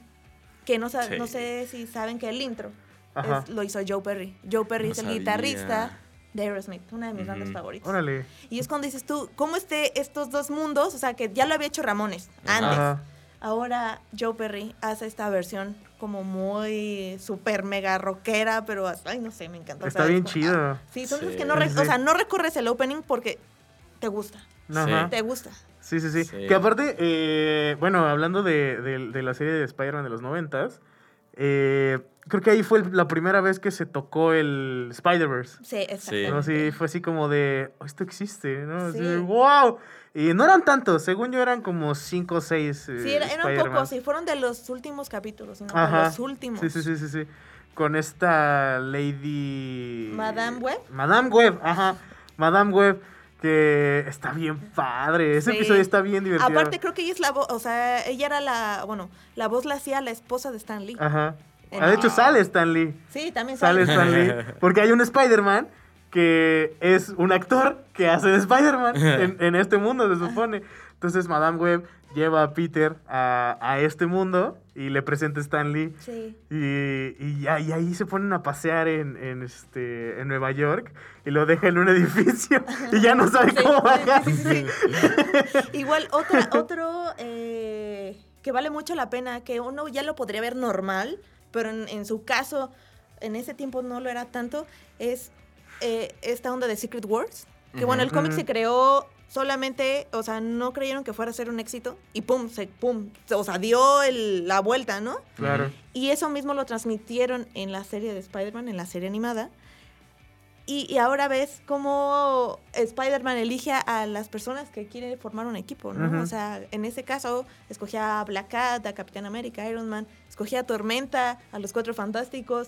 que no, sa- Sí. no sé si saben que el intro es- lo hizo Joe Perry. Joe Perry No es el sabía. guitarrista de Aerosmith, una de mis Ujú. bandas favoritas. Órale. Y es cuando dices tú, ¿cómo esté estos dos mundos? O sea, que ya lo había hecho Ramones antes. Ajá. Ahora Joe Perry hace esta versión como muy super mega rockera, pero ay no sé, me encanta. Está bien Como, chido. ah, Sí, son esos Sí. que no, re- Sí. o sea, no recorres el opening porque te gusta, Ajá. te gusta. Sí, sí, sí, Sí. Que aparte, eh, bueno, hablando de, de- de la serie de Spider-Man de los noventas, eh, creo que ahí fue la primera vez que se tocó el Spider-Verse. Sí. ¿no? Sí, fue así como de, "Oh, esto existe, ¿no? Sí. wow. Y no eran tantos, según yo eran como cinco o seis. eh, Sí, era- eran Spider-Man. pocos, y fueron de los últimos capítulos, ¿no? De Ajá. los últimos. Sí, sí, sí, sí, sí. Con esta Lady... Madame Web. Madame Web, ajá. Madame Web, que está bien padre. Ese Sí. episodio está bien divertido. Aparte creo que ella es la voz, o sea, ella era la, bueno, la voz la hacía la esposa de Stan Lee. Ajá. En- Ah, de hecho, sale Stan Lee. Sí, también Sale sale. Stan Lee. Porque hay un Spider-Man que es un actor que hace de Spider-Man en, en este mundo, se supone. Entonces, Madame Web lleva a Peter a, a este mundo y le presenta a Stan Lee. Sí. Y, y, ya- y ahí se ponen a pasear en, en, este, en Nueva York y lo deja en un edificio y ya no sabe Sí, cómo sí, bajar. sí, sí, sí. Igual otra, otro eh, que vale mucho la pena, que uno ya lo podría ver normal, pero en, en su caso, en ese tiempo no lo era tanto, es eh, esta onda de Secret Wars. Que bueno, el cómic se creó solamente, o sea, no creyeron que fuera a ser un éxito y pum, se, pum, o sea, dio el- la vuelta, ¿no? Claro. Y eso mismo lo transmitieron en la serie de Spider-Man, en la serie animada. Y, y ahora ves cómo Spider-Man elige a las personas que quiere formar un equipo, ¿no? O sea, en ese caso, escogía a Black Cat, a Capitán América, Iron Man, escogía a Tormenta, a los Cuatro Fantásticos.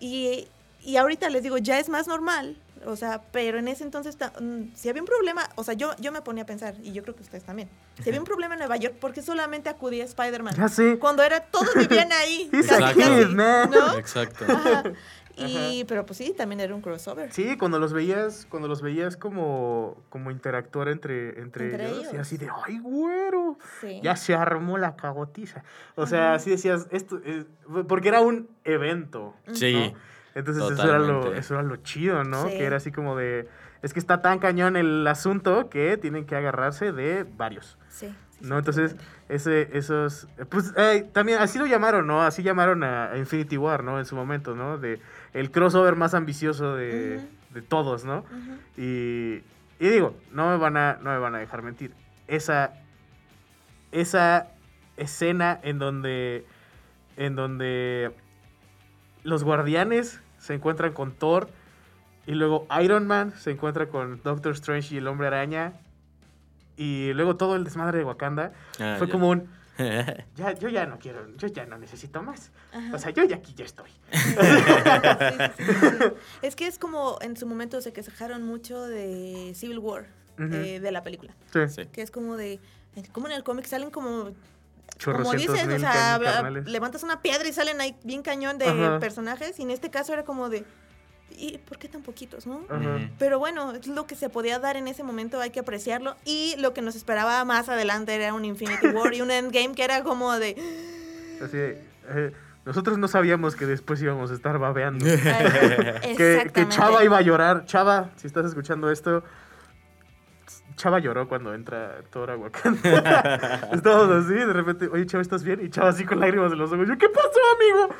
Y, y ahorita les digo, ya es más normal. O sea, pero en ese entonces, mm, si había un problema, o sea, yo, yo me ponía a pensar, y yo creo que ustedes también, si había un problema en Nueva York, ¿por qué solamente acudía Spider-Man? Ya sé. Cuando era, todos vivían ahí. He's casi, a casi. ¿no? Exacto. Ajá. Y, pero pues sí, también era un crossover. Sí, cuando los veías, cuando los veías como, como interactuar entre, entre, Entre ellos, y así de, ay, güero, Sí. ya se armó la cagotiza. O sea, Ajá. así decías, esto, es- porque era un evento. Sí. ¿no? Entonces eso era, lo, eso era lo chido, ¿no? Sí. Que era así como de, es que está tan cañón el asunto que tienen que agarrarse de varios. Sí. sí, ¿No? Entonces, ese, esos, pues eh, también así lo llamaron, ¿no? Así llamaron a, a Infinity War, ¿no? En su momento, ¿no? De el crossover más ambicioso de, de todos, ¿no? Y, y digo, no me van a, no me van a dejar mentir. Esa, esa escena en donde, en donde los guardianes se encuentran con Thor y luego Iron Man se encuentra con Doctor Strange y el Hombre Araña y luego todo el desmadre de Wakanda Ah, fue ya. como un ya yo ya no quiero yo ya no necesito más Ajá. o sea yo ya aquí ya estoy Sí, sí, sí, sí, sí. Es que es como en su momento se quejaron mucho de Civil War, eh, de la película. sí, Sí. Que es como de. Como en el cómic salen como. Como dices, o sea, carnales. levantas una piedra y salen ahí bien cañón de Ajá. personajes. Y en este caso era como de. ¿Y por qué tan poquitos, no? Ajá. Pero bueno, es lo que se podía dar en ese momento, hay que apreciarlo. Y lo que nos esperaba más adelante era un Infinity War y un Endgame que era como de... Así de, eh, nosotros no sabíamos que después íbamos a estar babeando. Que, que. Chava iba a llorar. Chava, si estás escuchando esto, Chava lloró cuando entra Thor a Wakanda. Estábamos así, de repente, oye, Chava, ¿estás bien? Y Chava así con lágrimas en los ojos. Yo, ¿qué pasó, amigo?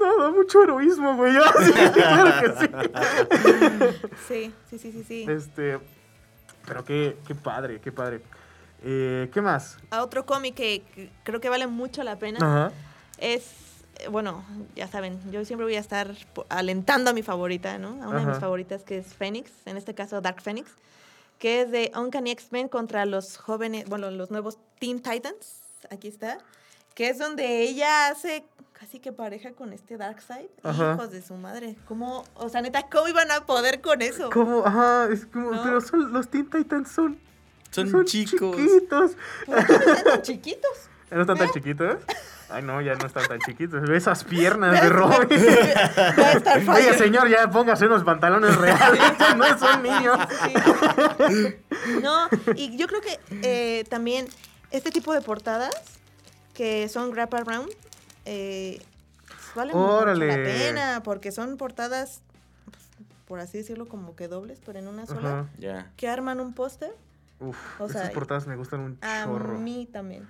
nada, mucho heroísmo, güey. Yo, sí, claro que sí. Sí, sí, sí, sí, sí. Este, pero qué, qué padre, qué padre. Eh, ¿Qué más? A otro cómic que, creo que vale mucho la pena Ajá. es, eh, bueno, ya saben, yo siempre voy a estar alentando a mi favorita, ¿no? A una de mis favoritas que es Phoenix, en este caso Dark Phoenix, que es de Uncanny X-Men contra los jóvenes, bueno, los nuevos Teen Titans, aquí está, que es donde ella hace casi que pareja con este Darkseid. Hijos de su madre, ¿cómo, o sea, neta, cómo iban a poder con eso? ¿Cómo? Ajá, es como, ¿No? pero son, los Teen Titans son, Son, chicos. chiquitos. ¿Por qué no tan chiquitos? ¿Ya no están tan chiquitos? Ay, no, ya no están tan chiquitos. Ve esas piernas de. Robin. Va a estar Oye, señor, ya póngase unos pantalones reales. No son niños. Sí. No, y yo creo que eh, también este tipo de portadas que son wrap around eh, valen Órale. mucho la pena porque son portadas, por así decirlo, como que dobles, pero en una sola, que arman un póster. Uf, O esas portadas me gustan un A chorro. mí también.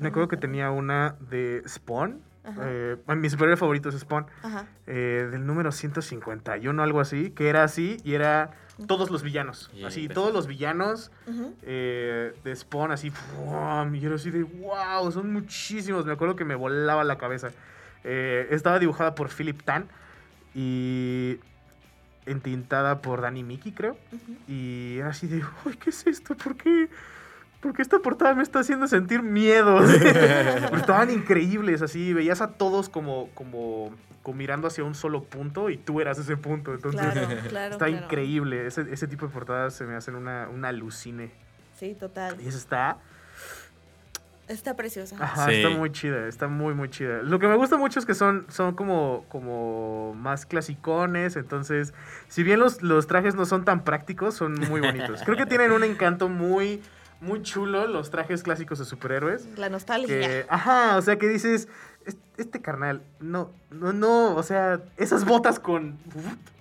Me acuerdo que tenía una de Spawn. Ajá. Eh, mi superhéroe favorito es Spawn. Ajá. eh, del número 151, algo así. Que era así y era todos los villanos. Y así, todos los villanos eh, de Spawn, así. ¡fum! Y era así de wow, son muchísimos. Me acuerdo que me volaba la cabeza. Eh, estaba dibujada por Philip Tan y entintada por Danny Mickey, creo. Y era así de, uy, ¿qué es esto? ¿Por qué? Porque esta portada me está haciendo sentir miedo. Estaban increíbles, así. Veías a todos como, como, como mirando hacia un solo punto y tú eras ese punto. Entonces, Claro, claro. está claro. increíble. Ese, ese tipo de portadas se me hacen una, una alucine. Sí, total. Y eso está, Está preciosa. ajá, Sí. está muy chida, está muy, muy chida. Lo que me gusta mucho es que son, son como, como más clasicones, entonces, si bien los, los trajes no son tan prácticos, son muy bonitos. Creo que tienen un encanto muy, muy chulo los trajes clásicos de superhéroes. La nostalgia. Que, ajá, o sea, que dices, "Es- este carnal, no, no, no, o sea, esas botas con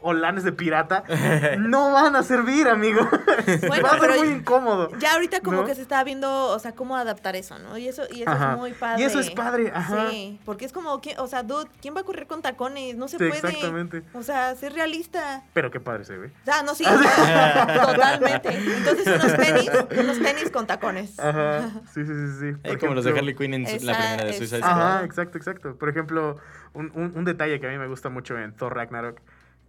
uf, holanes de pirata no van a servir, amigo. Bueno, Va a ser muy incómodo. Ya ahorita como ¿No? que se está viendo, o sea, cómo adaptar eso, ¿no? Y eso, y eso Ajá. es muy padre. Y eso es padre, ajá. Sí, porque es como, que, o sea, dude, ¿quién va a correr con tacones? No se Sí, puede. exactamente. O sea, ser realista. Pero qué padre se ve. Ah, no, sí, totalmente. Entonces unos tenis, unos tenis con tacones. Ajá, sí, sí, sí, sí. Como los de Harley Quinn en la primera de Suicide Ajá. Squad. Ajá, exacto, exacto. Por ejemplo, un, un- un detalle que a mí me gusta mucho en Thor Ragnarok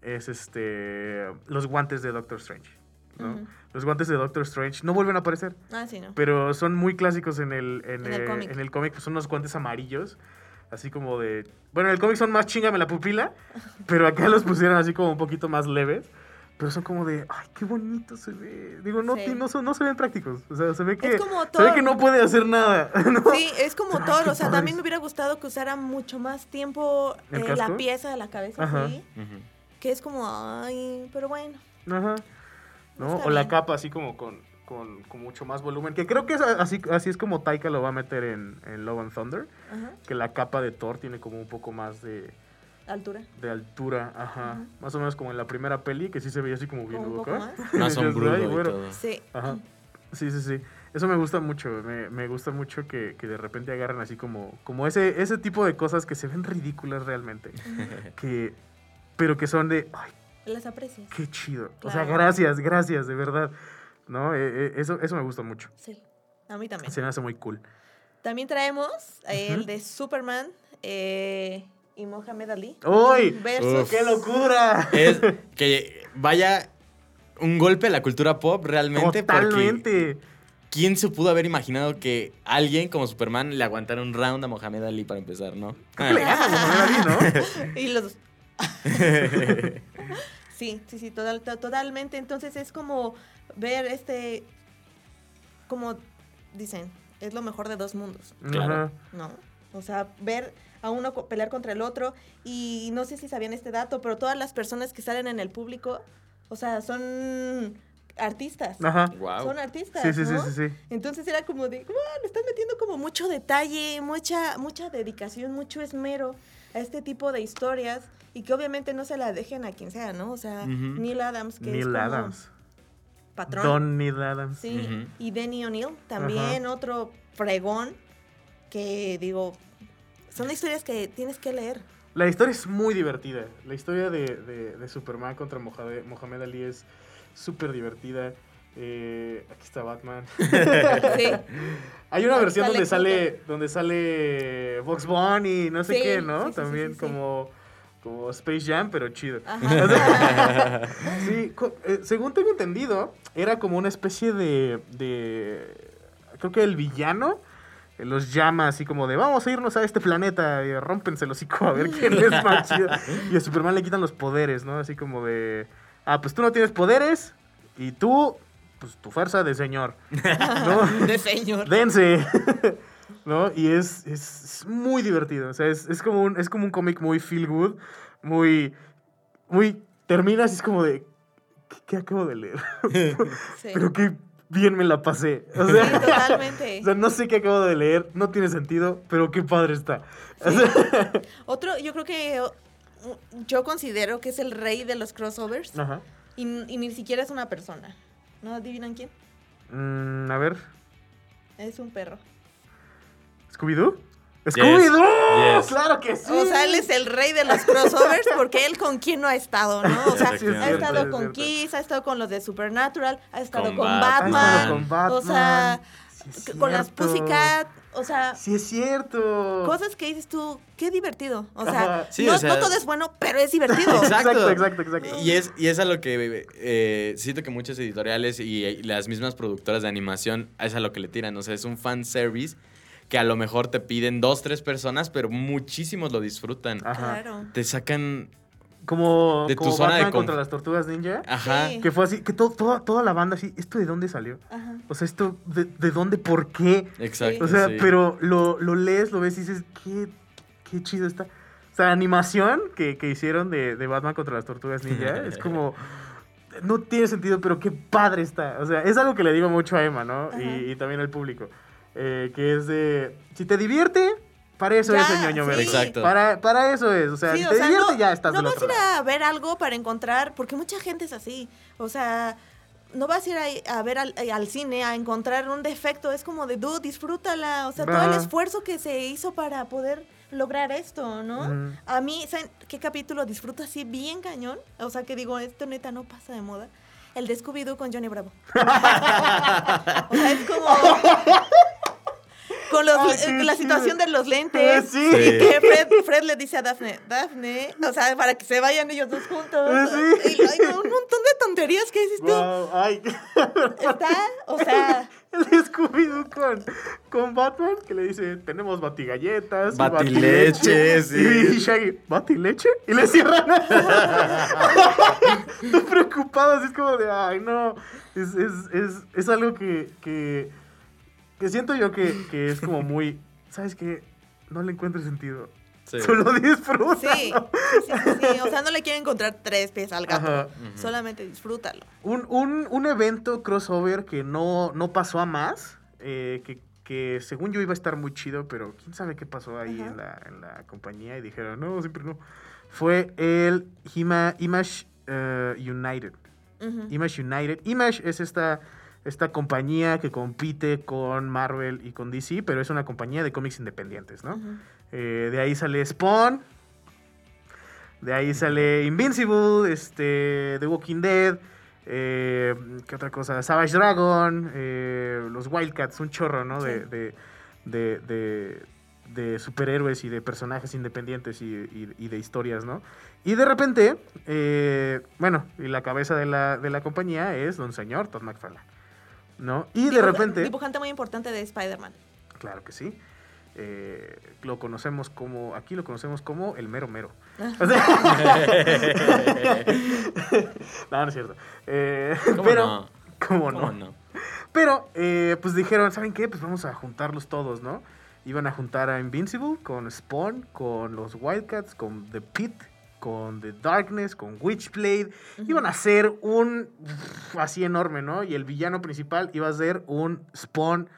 es este los guantes de Doctor Strange. ¿no? Los guantes de Doctor Strange no vuelven a aparecer, Ah, sí, ¿no? pero son muy clásicos en el, en, En el cómic. en el cómic. pues son unos guantes amarillos, así como de... Bueno, en el cómic son más chingame la pupila, pero acá los pusieron así como un poquito más leves. Pero son como de, ay, qué bonito se ve. Digo, no, Sí. no, son- no se ven prácticos. O sea, se ve que, Es como se ve que no puede hacer nada. ¿no? Sí, es como Thor, o sea, padre. también me hubiera gustado que usara mucho más tiempo ¿El eh, la pieza de la cabeza, Ajá. sí. Ujú. Que es como, ay, pero bueno. Ajá. ¿No? O la bien. capa así como con, con, con mucho más volumen. Que creo que es así, así es como Taika lo va a meter en, en Love and Thunder. Ajá, Que la capa de Thor tiene como un poco más de, altura. de altura. Ajá. Más o menos como en la primera peli, que sí se veía así como bien acá. más. Más Decías, sombrudo "Ay, y bueno". todo. Sí. Ajá. Sí, sí, sí. Eso me gusta mucho. Me, me gusta mucho que, que de repente agarran así como, como ese, ese tipo de cosas que se ven ridículas realmente. que, pero que son de, ay, Las aprecias. qué chido. O sea, gracias, gracias, de verdad. ¿No? Eh, eh, eso, eso me gusta mucho. Sí, a mí también. Se me hace muy cool. También traemos el de Superman eh, y Mohamed Ali. ¡Uy! Versus. Uf. ¡Qué locura! Es que vaya un golpe a la cultura pop realmente. Porque Totalmente. ¿quién se pudo haber imaginado que alguien como Superman le aguantara un round a Mohamed Ali para empezar, no? Creo que le gana Muhammad Ali, ¿no? Y los. sí, sí, sí, total, to- totalmente. Entonces es como ver este. Como dicen, es lo mejor de dos mundos, Claro. ¿no? O sea, ver a uno pelear contra el otro. Y no sé si sabían este dato, pero todas las personas que salen en el público, o sea, son artistas. Ajá. Wow. Son artistas. Sí, sí, sí, ¿no? sí, sí. Entonces era como de, "Guau, le están metiendo como mucho detalle, mucha, mucha dedicación, mucho esmero a este tipo de historias y que obviamente no se la dejen a quien sea, ¿no? O sea. Neil Adams, que es Neil como Adams. patrón. Don Neil Adams. Sí, y Denny O'Neill, también otro fregón que digo, son historias que tienes que leer. La historia es muy divertida. La historia de, de- de Superman contra Mohamed, Mohamed Ali es súper divertida. Eh, aquí está Batman. Sí. Hay una versión donde sale, donde sale Box Bunny y no sé Sí, qué, ¿no? sí, sí, sí, También sí, sí. como, como Space Jam, pero chido. Ajá. Sí, eh, según tengo entendido, era como una especie de, de creo que el villano eh, los llama así como de vamos a irnos a este planeta y rompense el hocico a ver quién es más chido. Y a Superman le quitan los poderes, ¿no? Así como de, ah, pues tú no tienes poderes y tú, pues tu fuerza de señor, ¿no? De señor. Dense. ¿No? Y es, es, es muy divertido. O sea, es, es como un, es como un cómic muy feel good. Muy. Muy. Terminas y es como de. ¿Qué, qué acabo de leer? Sí. Pero qué bien me la pasé. O Sí, sea, totalmente. o sea, no sé qué acabo de leer, no tiene sentido, pero qué padre está. O sea, Otro, yo creo que yo considero que es el rey de los crossovers Ajá. y, y ni siquiera es una persona. ¿No adivinan quién? Mm, a ver. Es un perro. ¿Scooby-Doo? ¡Scooby-Doo! Yes. ¡Claro que sí! O sea, él es el rey de los crossovers porque él con quién no ha estado, ¿no? O sea, Sí, es ha cierto, estado es con cierto. Kiss, ha estado con los de Supernatural, ha estado Con con, Batman. Ha Batman, estado con Batman. o sea, Sí con las. Pussycat, o sea, Sí, es cierto. cosas que dices tú, qué divertido. O sea. Sí, no, o sea- no todo es bueno, pero es divertido. Exacto. Exacto, exacto, exacto. Y es, y es a lo que eh, siento que muchas editoriales y, y las mismas productoras de animación es a lo que le tiran. O sea, es un fan service que a lo mejor te piden dos, tres personas, pero muchísimos lo disfrutan. Ajá. Claro. Te sacan. Como, De tu como zona de Batman contra las tortugas ninja. Ajá. Sí. Que fue así, que todo, toda, toda la banda así, ¿esto de dónde salió? Ajá. O sea, ¿esto de, de dónde, por qué? Exacto. O sea, sí. pero lo, lo lees, lo ves y dices, qué, qué chido está. O sea, la animación que, que hicieron de, de Batman contra las tortugas ninja es como... No tiene sentido, pero qué padre está. O sea, es algo que le digo mucho a Emma, ¿no? Y, y también al público. Eh, que es de... Si te divierte, para eso Ya, es el ñoño sí. Exacto. Para, para eso es. O sea, Sí, o te sea, divierte, no, ya estás no del vas otro a ir lado. a ver algo para encontrar, porque mucha gente es así. O sea, no vas a ir a, a ver al, al cine a encontrar un defecto. Es como de, dude, disfrútala. O sea, todo el esfuerzo que se hizo para poder lograr esto, ¿no? A mí, ¿saben qué capítulo disfruto así bien cañón? O sea, que digo, esto neta no pasa de moda. El de Scooby-Doo con Johnny Bravo. o sea, es como... Con los, qué eh, la situación de los lentes. Sí. Y que Fred, Fred le dice a Daphne, Daphne, o sea, para que se vayan ellos dos juntos. Sí. Y hay un montón de tonterías que dices tú. Wow, ay. Está, o sea, El Scooby-Doo con, con Batman, que le dice, tenemos batigalletas. y Batileche, sí. Y Shaggy, ¿batileche? Y le cierran. Estoy preocupado, así es como de, ay, no. Es, es, es, es algo que, que, que siento yo que, que es como muy, ¿sabes qué? No le encuentro sentido. Sí. Solo disfruta. sí, sí, sí, sí, sí. O sea, no le quieren encontrar tres pies al gato. Ajá. Solamente disfrútalo. Un, un, un evento crossover que no, no pasó a más, eh, que, que según yo iba a estar muy chido, pero quién sabe qué pasó ahí en la, en la compañía y dijeron, no, siempre no. Fue el Hima, Image eh, United. Ujú. Image United. Image es esta, esta compañía que compite con Marvel y con DC, pero es una compañía de cómics independientes, ¿no? Eh, de ahí sale Spawn. De ahí sale Invincible, este, The Walking Dead. eh, ¿Qué otra cosa? Savage Dragon, eh, los Wildcats, un chorro, ¿no? De, de, de, de- de superhéroes y de personajes independientes y, y- y de historias, ¿no? Y de repente, eh, bueno, y la cabeza de la, de la compañía es Don Señor Todd McFarlane, ¿no? Y de repente... Dibujante muy importante de Spider-Man. Claro que sí. Eh, lo conocemos como, aquí lo conocemos como el mero mero. O sea- no, no es cierto. Eh, ¿Cómo pero, no? ¿cómo no? ¿Cómo no? Pero, eh, pues dijeron, ¿saben qué? Pues vamos a juntarlos todos, ¿no? Iban a juntar a Invincible con Spawn, con los Wildcats, con The Pit, con The Darkness, con Witchblade. Iban a hacer un así enorme, ¿no? Y el villano principal iba a ser un Spawn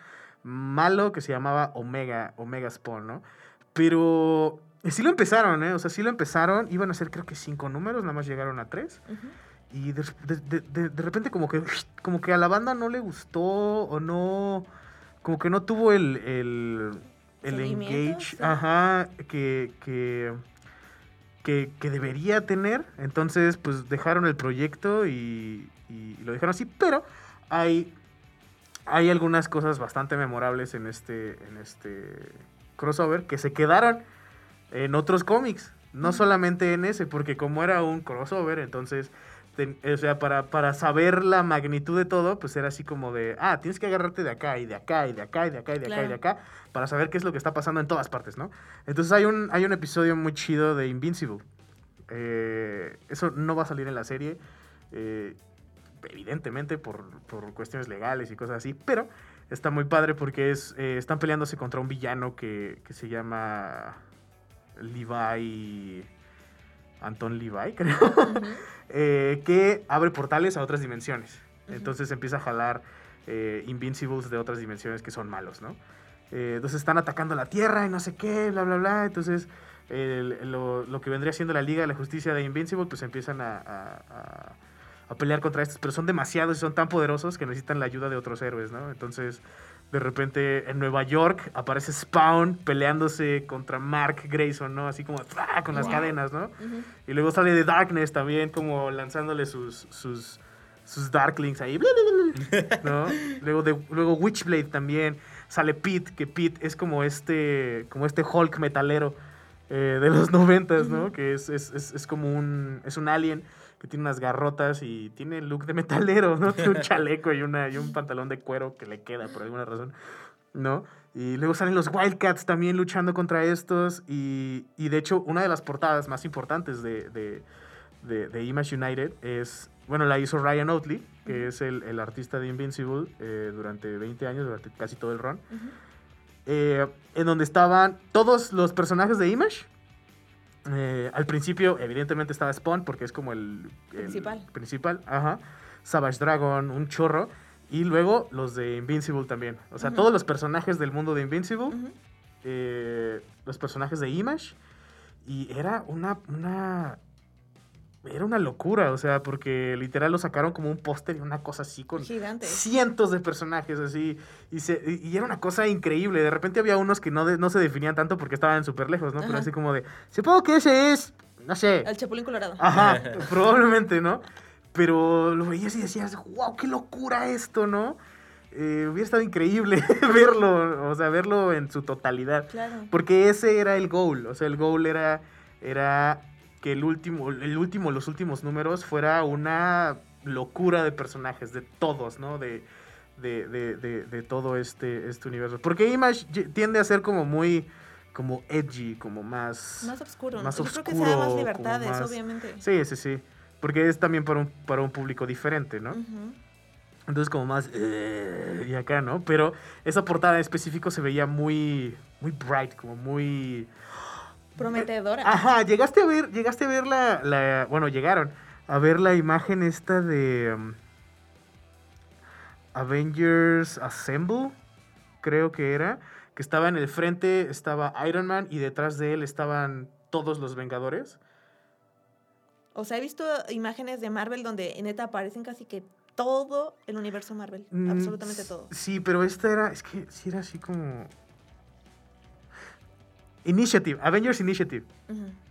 malo que se llamaba Omega, Omega Spawn, ¿no? Pero sí lo empezaron, ¿eh? O sea, sí lo empezaron. Iban a ser creo que cinco números, nada más llegaron a tres. Y de, de- de- de- de repente como que, como que a la banda no le gustó o no... Como que no tuvo el, el, el engage. sí. Ajá, que, que, que, que debería tener. Entonces, pues dejaron el proyecto y, y lo dejaron así. Pero hay, hay algunas cosas bastante memorables en este, en este crossover que se quedaron en otros cómics. No solamente en ese, porque como era un crossover, entonces ten- o sea, para, para saber la magnitud de todo, pues era así como de, ah, tienes que agarrarte de acá y de acá y de acá y de acá y de acá y de acá para saber qué es lo que está pasando en todas partes, ¿no? Entonces hay un, hay un episodio muy chido de Invincible. Eh, eso no va a salir en la serie, eh, evidentemente por, por cuestiones legales y cosas así, pero está muy padre porque es, eh, están peleándose contra un villano que, que se llama Levi... Anton Levi, creo eh, que abre portales a otras dimensiones. Entonces empieza a jalar eh, Invincibles de otras dimensiones que son malos, ¿no? Eh, entonces están atacando la Tierra y no sé qué, bla, bla, bla. Entonces el- lo, lo que vendría siendo la Liga de la Justicia de Invincible, pues empiezan a, a- a- a pelear contra estos, pero son demasiados y son tan poderosos que necesitan la ayuda de otros héroes, ¿no? Entonces de repente en Nueva York aparece Spawn peleándose contra Mark Grayson, ¿no? Así como ¡ah! con las Wow. cadenas, ¿no? Y luego sale de Darkness también, como lanzándole sus, sus, sus Darklings ahí. ¿no? Luego, de, luego Witchblade también. Sale Pete, que Pete es como este, como este Hulk metalero eh, de los noventas, ¿no? Que es, es, es, es como un, es un alien que tiene unas garrotas y tiene el look de metalero, ¿no? Tiene un chaleco y, una, y un pantalón de cuero que le queda por alguna razón, ¿no? Y luego salen los Wildcats también luchando contra estos. Y, y de hecho, una de las portadas más importantes de, de, de- de Image United es, bueno, la hizo Ryan Oatley, que es el, el artista de Invincible eh, durante 20 años, durante casi todo el run. Eh, en donde estaban todos los personajes de Image. Eh, al principio, evidentemente, estaba Spawn, porque es como el, el Principal. principal. Ajá. Savage Dragon, un chorro. Y luego los de Invincible también. O sea, todos los personajes del mundo de Invincible eh, los personajes de Image y era una, una era una locura, o sea, porque literal lo sacaron como un póster y una cosa así con Gigante. cientos de personajes así y, se, y, y era una cosa increíble. De repente había unos que no, de- no se definían tanto porque estaban súper lejos, ¿no? Pero así como de, supongo que ese es, no sé, El Chapulín Colorado. Ajá, probablemente, ¿no? Pero lo veías y decías, wow, qué locura esto, ¿no? Eh, hubiera estado increíble verlo, o sea, verlo en su totalidad. Claro. Porque ese era el goal, o sea, el goal era, era que el último, el último, los últimos números fuera una locura de personajes, de todos, ¿no? De, de, de, de, de todo este, este universo. Porque Image tiende a ser como muy, como edgy, como más... Más oscuro. más Yo creo que se da más oscuro, libertades, más- obviamente. Sí, sí, sí. Porque es también para un, para un público diferente, ¿no? Entonces como más... eh, y acá, ¿no? Pero esa portada en específico se veía muy... Muy bright, como muy... Prometedora. Ajá, llegaste a ver, llegaste a ver la, la- bueno, llegaron a ver la imagen esta de um, Avengers Assemble, creo que era, que estaba en el frente, estaba Iron Man y detrás de él estaban todos los Vengadores. O sea, he visto imágenes de Marvel donde neta aparecen casi que todo el universo Marvel. Mm, absolutamente todo. Sí, pero esta era, es que sí era así como... Initiative, Avengers Initiative.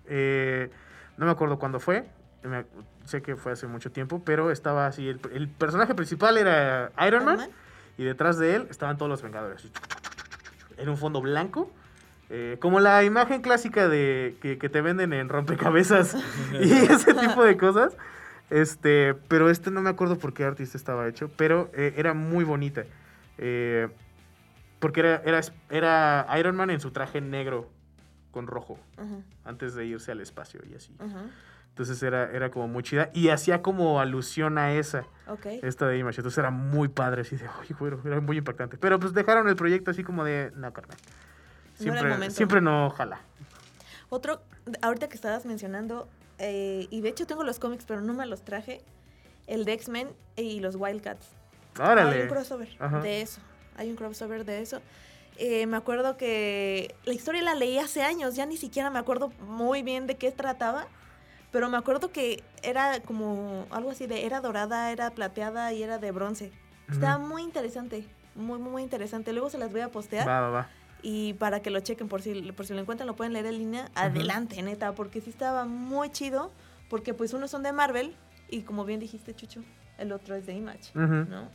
Eh, no me acuerdo cuándo fue. me- sé que fue hace mucho tiempo, pero estaba así. El, el personaje principal era Iron Man, y detrás de él estaban todos los Vengadores. Era un fondo blanco. eh, como la imagen clásica de que, que te venden en rompecabezas y ese tipo de cosas. Este, pero este no me acuerdo por qué artista estaba hecho, pero eh, era muy bonita. Eh, porque era, era, era Iron Man en su traje negro con rojo Ujú, antes de irse al espacio y así. ujú. Entonces era, era como muy chida y hacía como alusión a esa, esta de Image. Entonces era muy padre, así de, oye, güero, era muy impactante. Pero pues dejaron el proyecto así como de, no, carnal. No Siempre, momento. siempre no, ojalá. Otro, ahorita que estabas mencionando, eh, y de hecho tengo los cómics, pero no me los traje, el de X-Men y los Wildcats. Hay Órale. un crossover Ajá. de eso. Hay un crossover de eso. Eh, me acuerdo que la historia la leí hace años, ya ni siquiera me acuerdo muy bien de qué trataba, pero me acuerdo que era como algo así de era dorada, era plateada y era de bronce. Estaba muy interesante, muy, muy, interesante. Luego se las voy a postear Va, va, va. Y para que lo chequen, por si, por si lo encuentran, lo pueden leer en línea. Adelante, neta, porque sí estaba muy chido. Porque pues unos son de Marvel y como bien dijiste, Chucho, el otro es de Image. ¿no?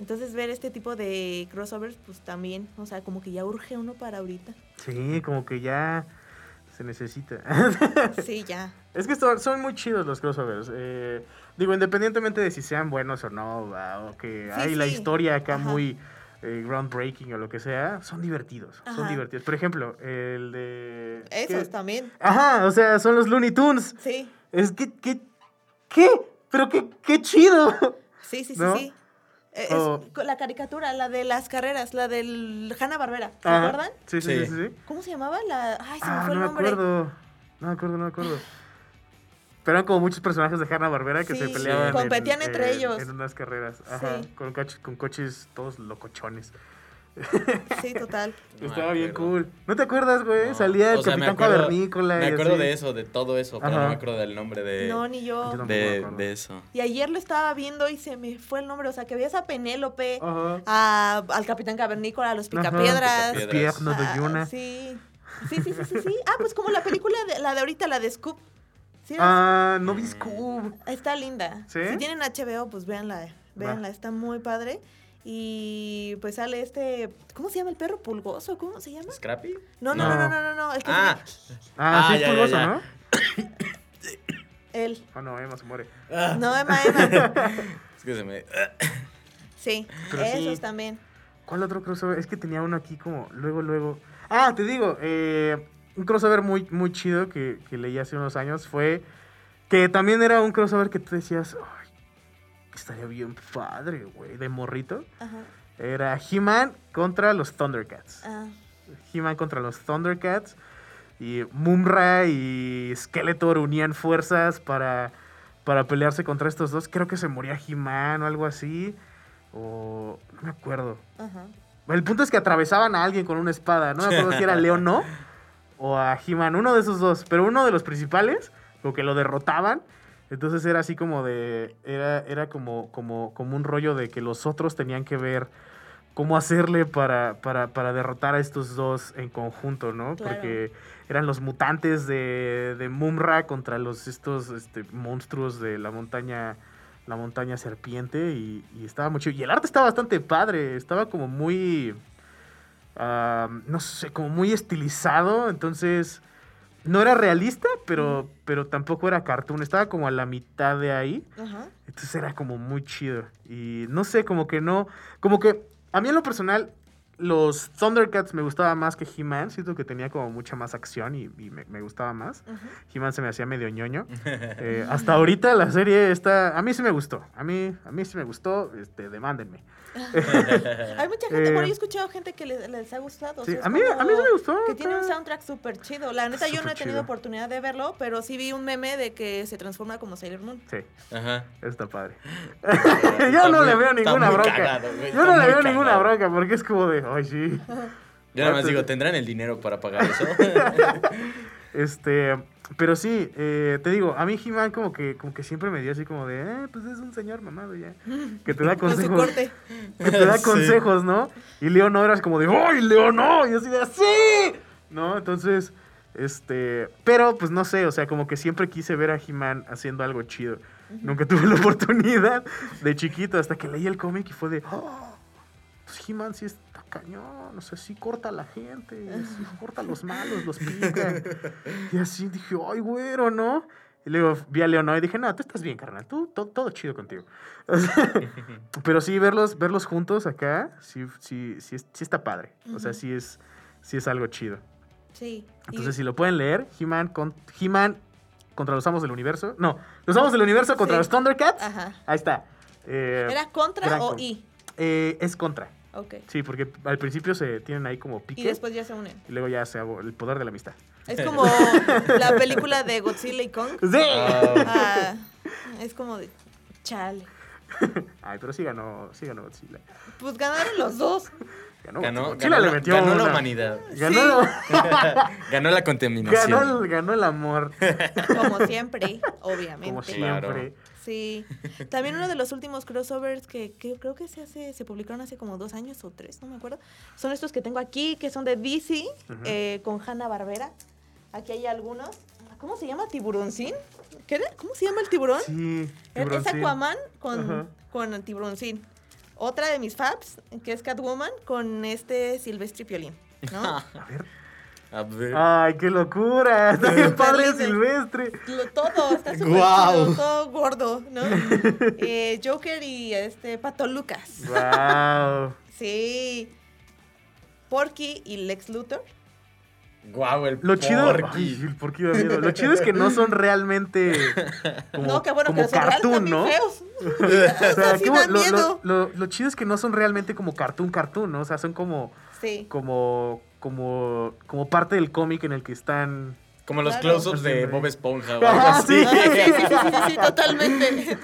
Entonces ver este tipo de crossovers, pues también, o sea, como que ya urge uno para ahorita. Sí, como que ya se necesita. Sí, ya. Es que son, son muy chidos los crossovers. eh, digo, independientemente de si sean buenos o no, o que Sí, hay la historia acá Ajá. muy eh, groundbreaking o lo que sea, son divertidos. Son divertidos. Por ejemplo, el de... Esos ¿qué? también. Ajá, o sea, son los Looney Tunes. Sí, Es que, que ¿qué? Pero qué, qué chido. sí, sí, sí, ¿No? sí. Eh, Es co- la caricatura, la de las carreras, la del Hanna Barbera, ¿se acuerdan? Sí, sí, sí, Sí. sí. sí. ¿Cómo se llamaba? La... Ay, se me Ah, fue no el me nombre. acuerdo. No me acuerdo, no me acuerdo. Pero eran como muchos personajes de Hanna Barbera que se peleaban. Competían entre en- ellos. En unas carreras. Ajá. Con, coches, con coches todos locochones. Sí, total. No Estaba bien cool. ¿No te acuerdas, güey? No. Salía el O sea, me Capitán acuerdo- Cavernícola. Me y acuerdo así. de eso, de todo eso, pero Ajá. no me acuerdo del nombre de, No, ni yo. De, eso. Y ayer lo estaba viendo y se me fue el nombre. O sea, que veías a Penélope, a- al Capitán Cavernícola, a los. Picapiedras. Picapiedras. Pierno de Ah, Yuna. Sí. Sí, sí, sí, sí, sí. Ah, pues como la película, de, la de ahorita, la de Scoop. ¿Sí? Ah, no vi Scoob. Está linda. ¿Sí? Si tienen HBO, pues véanla. Véanla, está muy padre. Y pues sale este. ¿Cómo se llama el perro? ¿Pulgoso? ¿Cómo se llama? ¿Scrappy? No, no, no, no, No. no, no. no, El que Ah, Ah, Ah, sí, es ya, ya, pulgoso, ya. ¿no? él. Oh, no, Emma se muere. No, Emma, Emma. es que se me... Sí, Pero esos sí. también. ¿Cuál otro crossover? Es que tenía uno aquí como luego, luego. Ah, te digo, eh, un crossover muy, muy chido que, que leí hace unos años fue que también era un crossover que tú decías, ay, estaría bien padre, güey, de morrito. Ajá. Era He-Man contra los Thundercats. Ah, He-Man contra los Thundercats. Y Mumra y Skeletor unían fuerzas para, para pelearse contra estos dos. Creo que se moría He-Man o algo así. O no me acuerdo. ajá. El punto es que atravesaban a alguien con una espada. No me acuerdo si era Leon no o a He-Man, uno de esos dos. Pero uno de los principales, como que lo derrotaban. Entonces era así como de. Era, era como, como, como un rollo de que los otros tenían que ver cómo hacerle para, para, para derrotar a estos dos en conjunto, ¿no? Claro. Porque eran los mutantes de, de Mumra contra los estos este, monstruos de la montaña la montaña serpiente y, y estaba muy chido. Y el arte estaba bastante padre, estaba como muy, ah, no sé, como muy estilizado, entonces no era realista, pero, pero tampoco era cartoon, estaba como a la mitad de ahí, Ajá. entonces era como muy chido. Y no sé, como que no, como que a mí en lo personal los Thundercats me gustaba más que He-Man, siento que tenía como mucha más acción y, y me, me gustaba más. He-Man se me hacía medio ñoño. Eh, hasta ahorita la serie está. A mí sí me gustó. A mí, a mí sí me gustó. Este, demándenme. Hay mucha gente, por ahí Eh, he escuchado gente que les, les ha gustado. o Sí, sea, a mí, a mí sí me gustó. Que tiene un soundtrack súper chido. La neta, yo no he tenido chido. oportunidad de verlo, pero sí vi un meme de que se transforma como Sailor Moon. Sí, Ajá. está padre. Está Yo no muy- le veo ninguna bronca. cagado, güey, Yo no le veo ninguna bronca porque es como de, ay, sí. Yo nada más digo, ¿tendrán el dinero para pagar eso? Este, pero sí, eh, te digo, a mí He-Man como que, como que siempre me dio así como de, eh, pues es un señor mamado ya. Que te da consejos. corte. que te da Sí. consejos, ¿no? Y Leo no eras como de, ¡ay, Leo no! Y así de, ¡sí! ¿No? Entonces, este. Pero, pues no sé, o sea, como que siempre quise ver a He-Man haciendo algo chido. Nunca tuve la oportunidad de chiquito hasta que leí el cómic y fue de, ¡oh! Pues He-Man sí está cañón, o sea, sí corta a la gente, sí corta a los malos, los pica. Y así dije, ¡ay, güero, no! Y luego vi a Leonor y dije, no, tú estás bien, carnal, tú, to- todo chido contigo. O sea, pero sí, verlos, verlos juntos acá, sí, sí, sí, es- sí está padre. O sea, sí es, sí es algo chido. Sí. y- Entonces, si lo pueden leer, He-Man con, He-Man contra los Amos del Universo. No, los Amos del Universo contra Sí. los Thundercats. Ajá. Ahí está. Eh, ¿Era contra o con- I? eh, es contra. Ok. Sí, porque al principio se tienen ahí como pique. Y después ya se unen. y luego ya se hago el poder de la amistad. Es como la película de Godzilla y Kong. ¡Sí! Ah, Ah, es como de chale. Ay, pero sí ganó, sí ganó Godzilla. Pues ganaron los dos. Ganó, Ganó, Godzilla ganó le la- metió ganó la humanidad. Ganó, Ganó la contaminación. ganó, el, ganó el amor, Como siempre, obviamente. como Claro. Sí. También uno de los últimos crossovers que, que creo que se hace, se publicaron hace como dos años o tres, no me acuerdo. Son estos que tengo aquí, que son de DC, eh, con Hanna Barbera. Aquí hay algunos. ¿Cómo se llama? ¿Tiburoncín? ¿Qué era? ¿Cómo se llama el tiburón? Sí, Es- tiburón, es. Aquaman con, Ajá. con el tiburoncín. Otra de mis faps, que es Catwoman, con este Silvestre Piolín. ¿no? A ver. Ay, qué locura. Está bien padre. Silvestre. Lo- todo, está súper chido, todo gordo, ¿no? Eh, Joker y este Pato Lucas. Wow. Sí. Porky y Lex Luthor. Guau, el Lo chido, porky. Ay, el porky da miedo. Lo chido es que no son realmente como, no, qué bueno como que cartoon, ¿no? feos. O sea, sí miedo. lo- lo- lo chido es que no son realmente como cartoon cartoon, ¿no? O sea, son como Sí. como como como parte del cómic en el que están Como los Claro. close-ups de. Bob Esponja o algo Ah, así. sí. Sí, sí, sí, sí, sí, totalmente.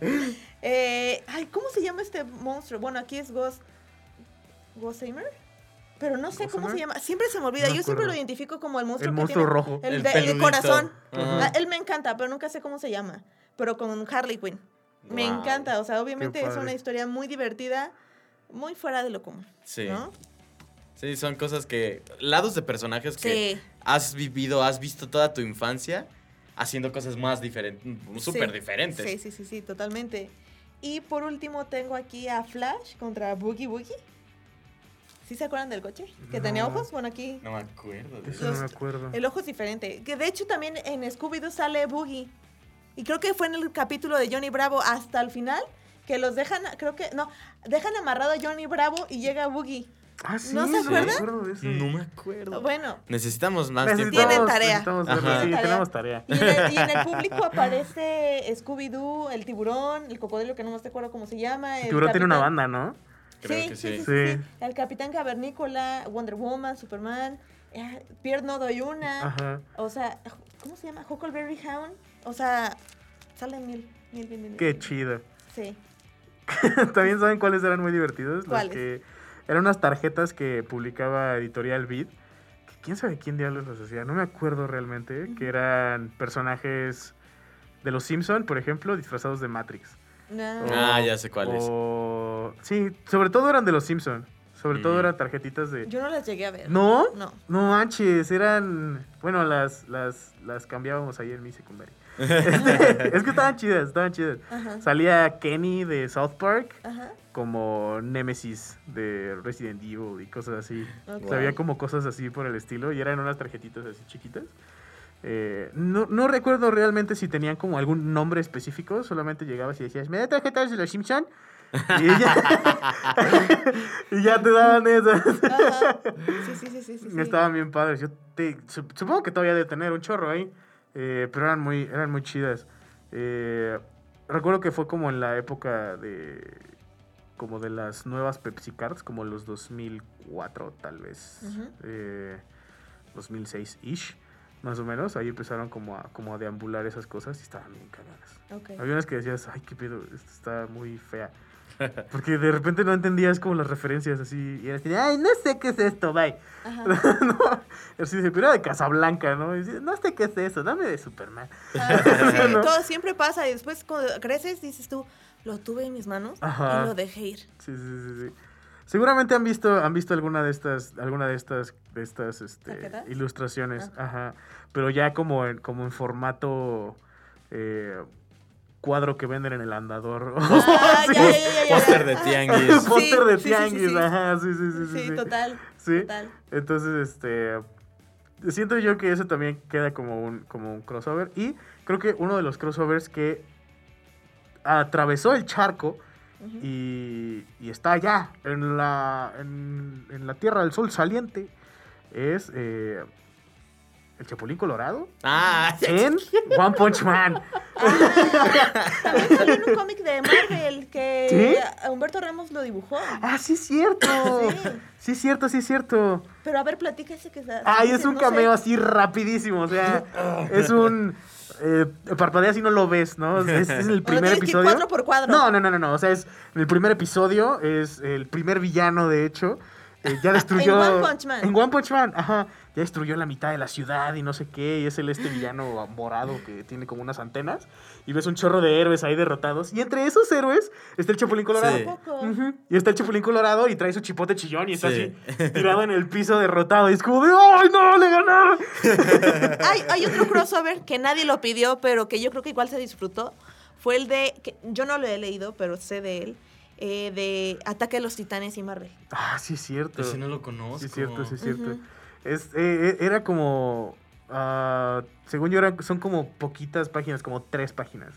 Eh, ay, ¿cómo se llama este monstruo? Bueno, aquí es Ghost. Ghostimer. Pero no sé cómo se llama. Siempre se me olvida. No Yo siempre lo identifico como el monstruo el que monstruo tiene- rojo. El, El de, el corazón. Ah, él me encanta, pero nunca sé cómo se llama. Pero con Harley Quinn. Me Wow. encanta. O sea, obviamente es una historia muy divertida, muy fuera de lo común. Sí. ¿no? Sí, son cosas que. Lados de personajes que Sí. has vivido, has visto toda tu infancia haciendo cosas más diferentes, súper Sí. diferentes. Sí, sí, sí, sí, totalmente. Y por último tengo aquí a Flash contra Boogie Boogie. ¿Sí se acuerdan del coche? Que tenía ojos. Bueno, aquí No me acuerdo de Eso no me acuerdo. el ojo es diferente. Que de hecho también en Scooby-Doo sale Boogie. Y creo que fue en el capítulo de Johnny Bravo hasta el final que los dejan, creo que, no, dejan amarrado a Johnny Bravo y llega Boogie. Ah, sí, ¿No se me acuerdan? acuerdo de eso. No me acuerdo. Bueno, Necesitamos más Necesitamos- tiempo. Tienen tarea. necesitamos. Sí, tenemos tarea. Y en, el, y en el público aparece Scooby-Doo, el tiburón, el cocodrilo que no más te acuerdo cómo se llama. El tiburón tiene una banda, ¿no? Creo sí, que sí, sí. sí, Sí. sí, sí. El Capitán Cavernícola, Wonder Woman, Superman, eh, Pierre No Doy Una. Ajá. O sea, ¿cómo se llama? Huckleberry Hound. O sea, salen mil, mil, mil, mil. Qué mil. chido. Sí. También saben cuáles eran muy divertidos. Los ¿Cuáles? que eran unas tarjetas que publicaba Editorial Beat. que ¿Quién sabe quién diablos los hacía? No me acuerdo realmente. Que eran personajes de los Simpson, por ejemplo, disfrazados de Matrix. No. Ah, ya sé cuál es. O... Sí, sobre todo eran de los Simpson. Sobre todo eran tarjetitas de. Yo no las llegué a ver. ¿No? No. No manches, eran. Bueno, las, las, las cambiábamos ahí en mi secundaria. Es que estaban chidas, estaban chidas. Ajá. Salía Kenny de South Park Ajá. como Nemesis de Resident Evil y cosas así. Ok. O sea, había como cosas así por el estilo y eran unas tarjetitas así chiquitas. Eh, no, no recuerdo realmente si tenían como algún nombre específico, solamente llegabas y decías, ¿me da tarjetas de los Simpson? Y ya, y ya te daban esas. Ajá. Sí, sí, sí, sí, sí. Estaban bien padres. Yo te, sup- supongo que todavía de tener un chorro ahí, eh, pero eran muy, eran muy chidas. Eh, recuerdo que fue como en la época de como de las nuevas Pepsi Cards, como los 2004 tal vez, Ujú. eh, 2006-ish, más o menos. Ahí empezaron como a, como a deambular esas cosas y estaban bien cagadas. Había unas que decías, ay, qué pedo, esto está muy fea. Porque de repente no entendías como las referencias así. Y era así, de, ay, no sé qué es esto, bye. No, así de, pero era de Casablanca, ¿no? Y no sé qué es eso, dame de Superman. Ah, sí, ¿No? todo siempre pasa y después cuando creces dices tú, lo tuve en mis manos Ajá. y lo dejé ir. Sí, sí, sí, sí. Seguramente han visto, han visto alguna de estas, alguna de estas, de estas este, ilustraciones, ajá. Pero ya como en, como en formato eh, cuadro que venden en el andador. Ah, ya. Póster de tianguis. Póster de sí, sí, sí, tianguis, sí. ajá, sí, sí, sí. Sí, Sí, sí. total. Sí. Total. Entonces, este. Siento yo que eso también queda como un, como un crossover. Y creo que uno de los crossovers que atravesó el charco y, y está allá, en la, en, en la Tierra del Sol saliente, es eh, el Chapulín Colorado Ah, en One Punch Man. Ah, también salió en un cómic de Marvel que ¿Sí? Humberto Ramos lo dibujó. Ah, sí es cierto. Sí. Sí es cierto, sí es cierto. Pero a ver, platica ese que está. Ay, es un no cameo sé. así rapidísimo, o sea, es un... Eh, parpadeas y no lo ves, ¿no? Es, es el primer tienes que episodio. cuadro por cuadro. No, no, no, no, no, o sea, es el primer episodio, es el primer villano, de hecho. eh, ya destruyó... En One Punch Man. En One Punch Man, ajá. Ya destruyó la mitad de la ciudad y no sé qué, y es el este villano morado que tiene como unas antenas. Y ves un chorro de héroes ahí derrotados. Y entre esos héroes está el Chapulín Colorado. Sí. Y está el Chapulín Colorado y trae su chipote chillón y está Sí. así tirado en el piso derrotado. Y es como de ¡Ay, no! ¡Le ganaron! Hay, hay otro crossover que nadie lo pidió, pero que yo creo que igual se disfrutó. Fue el de. Que yo no lo he leído, pero sé de él. Eh, de Ataque a los Titanes y Marvel. Ah, sí, es cierto. Ese no lo conozco. Sí, es cierto, sí, es cierto. Ujú. Es, eh, eh, era como. ah, según yo, eran, son como poquitas páginas, como tres páginas.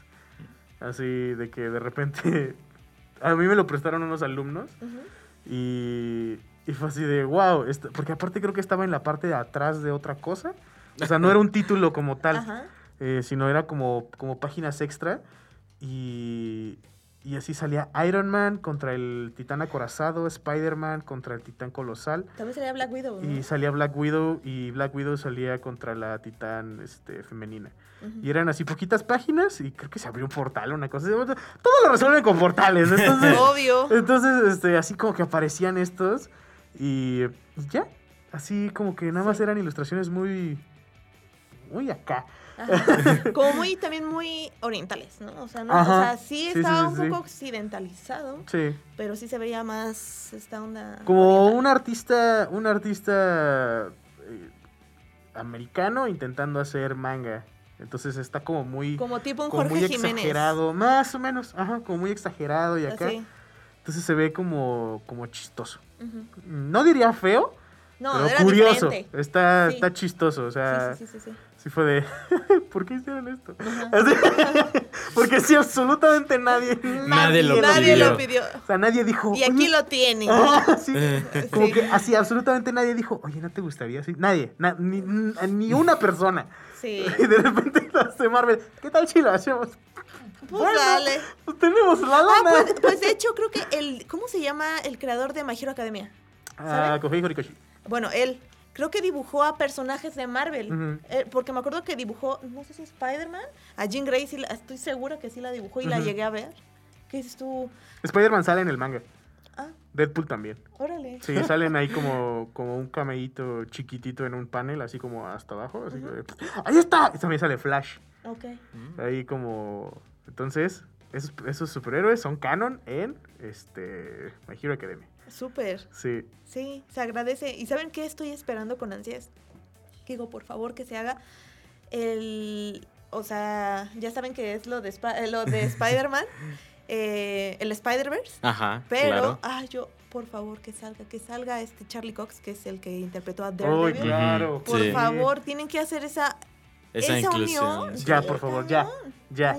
Así de que de repente. A mí me lo prestaron unos alumnos Ujú. y. Y fue así de wow. esto- porque aparte creo que estaba en la parte de atrás de otra cosa. O sea, no era un título como tal. Eh, sino era como, como páginas extra. Y, y así salía Iron Man contra el titán acorazado, Spider-Man contra el titán colosal. También sería Black Widow. ¿no? Y salía Black Widow y Black Widow salía contra la titán este, femenina. Y eran así poquitas páginas y creo que se abrió un portal o una cosa. Todo lo resuelven con portales. Entonces, Obvio. entonces este, así como que aparecían estos y, y ya. Así como que nada más eran ilustraciones muy... Muy acá. Ajá. Como muy, también muy orientales, ¿no? O sea, no, o sea sí estaba sí, un poco occidentalizado, Sí. pero sí se veía más esta onda. Como oriental. un artista, un artista eh, americano intentando hacer manga. Entonces está como muy, Como tipo un como Jorge muy Jiménez. exagerado, más o menos, ajá, como muy exagerado y acá. Así. Entonces se ve como, como chistoso. No diría feo, No, pero era curioso. diferente. Está, Sí. está chistoso, o sea, Sí, sí, sí, fue de, ¿por qué hicieron esto? Así- porque sí, absolutamente nadie, Nadie lo Nadie pidió. lo pidió. O sea, nadie dijo. Y aquí "Oye, lo tiene. Ah, sí. Como Sí. que así, absolutamente nadie dijo, oye, ¿no te gustaría así? Nadie, na- ni, ni una persona. Sí. Y de repente de Marvel, ¿qué tal si lo hacemos? Pues Bueno, dale. Pues tenemos la Ah, lana. pues, pues de hecho creo que el, ¿cómo se llama el creador de My Hero Academia? Ah. Kohei Horikoshi. Bueno, él creo que dibujó a personajes de Marvel. Eh, porque me acuerdo que dibujó, no sé si Spider-Man, a Jean Grey, sí estoy segura que sí la dibujó y la llegué a ver. ¿Qué dices tú? Spider-Man sale en el manga. Ah, Deadpool también. órale. Sí, salen ahí como, como un cameíto chiquitito en un panel, así como hasta abajo. Así que, ¡Ahí está! Y también sale Flash. Ok. Ahí como... Entonces, esos, esos superhéroes son canon en este My Hero Academia. Súper. Sí. Sí, se agradece. ¿Y saben qué estoy esperando con ansias? Digo, por favor, que se haga el... O sea, ya saben que es lo de, eh, lo de Spider-Man, eh, el Spider-Verse. Ajá, Pero, claro. ah, yo, por favor, que salga, que salga este Charlie Cox, que es el que interpretó a ¡Uy, Daredevil. claro! Por Sí. favor, tienen que hacer esa, Esa, unión. Ya, por favor, ya. cañón, Ya.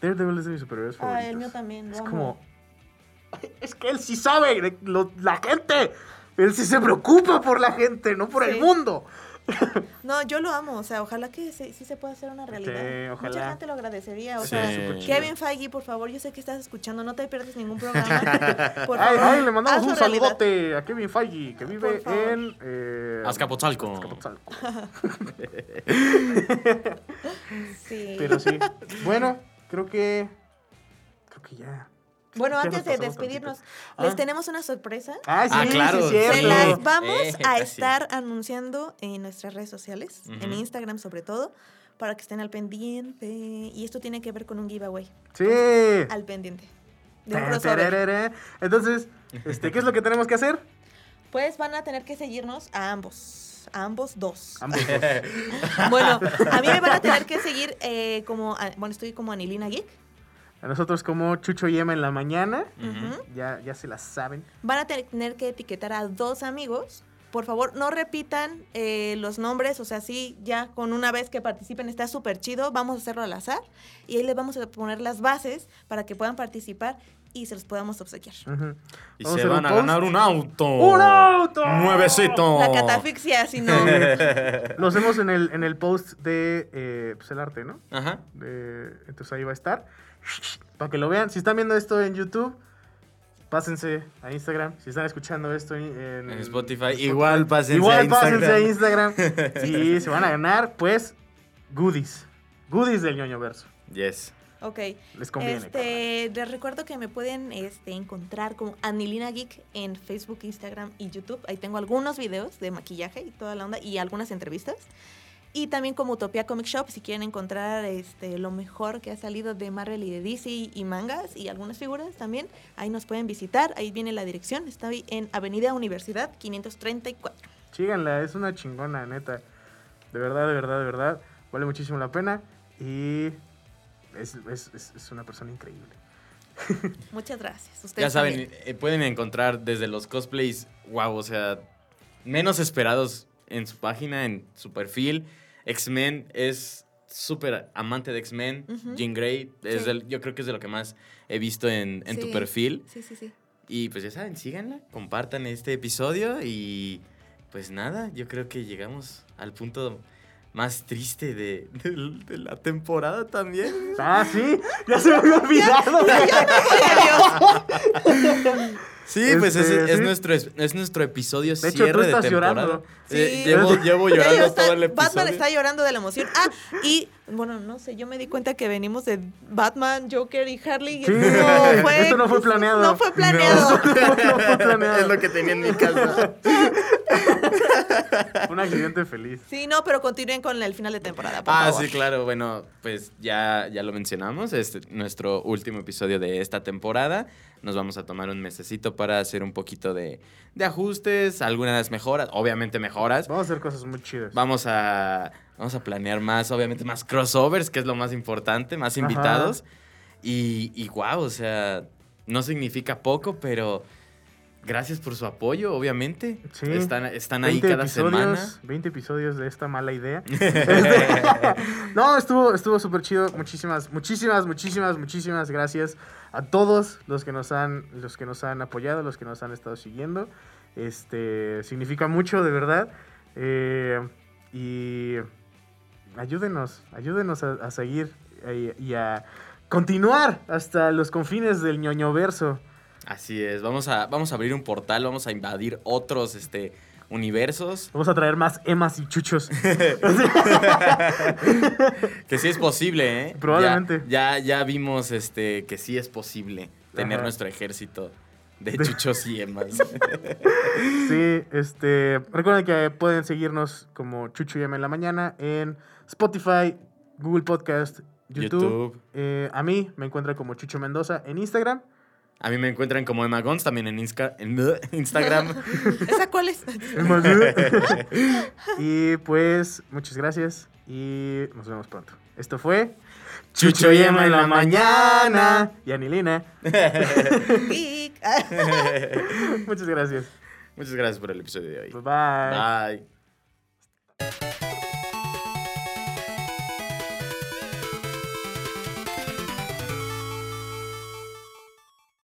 Daredevil es de mis superhéroes Ah, favoritos. el mío también. Es como... Es que él sí sabe, de lo- la gente. Él sí se preocupa por la gente, no por el mundo. No, yo lo amo. O sea, ojalá que se- sí se pueda hacer una realidad. Sí, Mucha gente lo agradecería. O Sí. sea, Súper chido. Kevin Feige, por favor, yo sé que estás escuchando, no te pierdas ningún programa. Por Ay, favor, ay, le mandamos un realidad. saludote a Kevin Feige, que vive en... Eh, Azcapotzalco. Azcapotzalco. Sí. Pero sí. Bueno, creo que... Creo que ya. Bueno, antes de despedirnos, tantito. les Ah. tenemos una sorpresa. Ah, sí, Ah, claro, sí, sí. es Se cierto. las vamos Eh, a estar anunciando en nuestras redes sociales, en. Instagram sobre todo, para que estén al pendiente. Y esto tiene que ver con un giveaway. Sí. Al pendiente. De un. Entonces, este, ¿qué es lo que tenemos que hacer? Pues van a tener que seguirnos a ambos. A ambos dos. Ambos dos. Bueno, a mí me van a tener que seguir como, a- bueno, estoy como Anilina Geek. A nosotros como Chucho y Emma en la mañana. Ya, ya se las saben. Van a tener que etiquetar a dos amigos. Por favor, no repitan eh, los nombres, o sea, sí, ya con una vez que participen está súper chido, vamos a hacerlo al azar y ahí les vamos a poner las bases para que puedan participar. y se los podamos obsequiar. Y se van a post. ganar un auto. ¡Un auto! Nuevecito. La catafixia, si no. Lo hacemos en el, en el post de eh, pues, el arte, ¿no? Ajá. De- entonces ahí va a estar. Para que lo vean. Si están viendo esto en YouTube, pásense a Instagram. Si están escuchando esto en, en- En Spotify, igual pásense igual a Instagram. pásense a Instagram. y se van a ganar, pues, goodies. Goodies del ñoño verso. Yes. Ok. Les conviene. Este, les recuerdo que me pueden este, encontrar como Anilina Geek en Facebook, Instagram y YouTube. Ahí tengo algunos videos de maquillaje y toda la onda y algunas entrevistas. Y también como Utopia Comic Shop, si quieren encontrar este, lo mejor que ha salido de Marvel y de DC y mangas y algunas figuras también, ahí nos pueden visitar. Ahí viene la dirección. Estoy en Avenida Universidad 534. Síganla, es una chingona, neta. De verdad, de verdad, de verdad. Vale muchísimo la pena. Y es, es- es- es una persona increíble. Muchas gracias. Ustedes Ya saben, también. eh, pueden encontrar desde los cosplays, wow, o sea, menos esperados en su página, en su perfil. X-Men es súper amante de X-Men. Jean Grey, es Sí. del- yo creo que es de lo que más he visto en, en tu perfil. Sí, sí, sí. Y pues ya saben, síganla, compartan este episodio y pues nada, yo creo que llegamos al punto más triste de, de- de la temporada también. Ah, sí, ya se me había olvidado. Sí, pues es, Este, es sí. nuestro, es, es nuestro episodio De hecho, cierre tú de temporada. llorando. Eh, Sí. llevo, llevo llorando todo el episodio. Batman está llorando de la emoción. Ah, y bueno, no sé, yo me di cuenta que venimos de Batman, Joker y Harley. Sí, no fue, esto no fue planeado. No fue planeado. No fue planeado. es lo que tenía en mi casa. Un accidente feliz. Sí, no, pero continúen con el final de temporada, por Ah, favor. sí, claro. Bueno, pues ya, ya lo mencionamos. Este nuestro último episodio de esta temporada. Nos vamos a tomar un mesecito para hacer un poquito de, de ajustes, algunas mejoras, obviamente mejoras. Vamos a hacer cosas muy chidas. Vamos a, vamos a planear más, obviamente, más crossovers, que es lo más importante, más Ajá. invitados. Y, y wow, o sea, no significa poco, pero gracias por su apoyo, obviamente. Sí. Están, están ahí 20 cada episodios, semana. 20 episodios de esta mala idea. No, estuvo estuvo súper chido. Muchísimas, muchísimas, muchísimas, muchísimas gracias a todos los que nos han los que nos han apoyado, los que nos han estado siguiendo. Este significa mucho, de verdad. Eh, y ayúdenos, ayúdenos a, a seguir eh, y a continuar hasta los confines del ñoño verso. Así es, vamos a, vamos a abrir un portal, vamos a invadir otros este, universos. Vamos a traer más emas y chuchos. Que sí es posible, ¿eh? Probablemente. Ya, ya, ya vimos este, que sí es posible tener Ajá. nuestro ejército de chuchos y emas. Sí, este, recuerden que pueden seguirnos como Chucho y Emma en la mañana en Spotify, Google Podcast, YouTube. YouTube. Eh, a mí me encuentran como Chucho Mendoza en Instagram. A mí me encuentran como Emma Gons también en, Insca- en Instagram. ¿Esa cuál es? y pues, muchas gracias y nos vemos pronto. Esto fue Chucho y Emma en la mañana. Y Anilina. Muchas gracias. Muchas gracias por el episodio de hoy. Bye bye. Bye.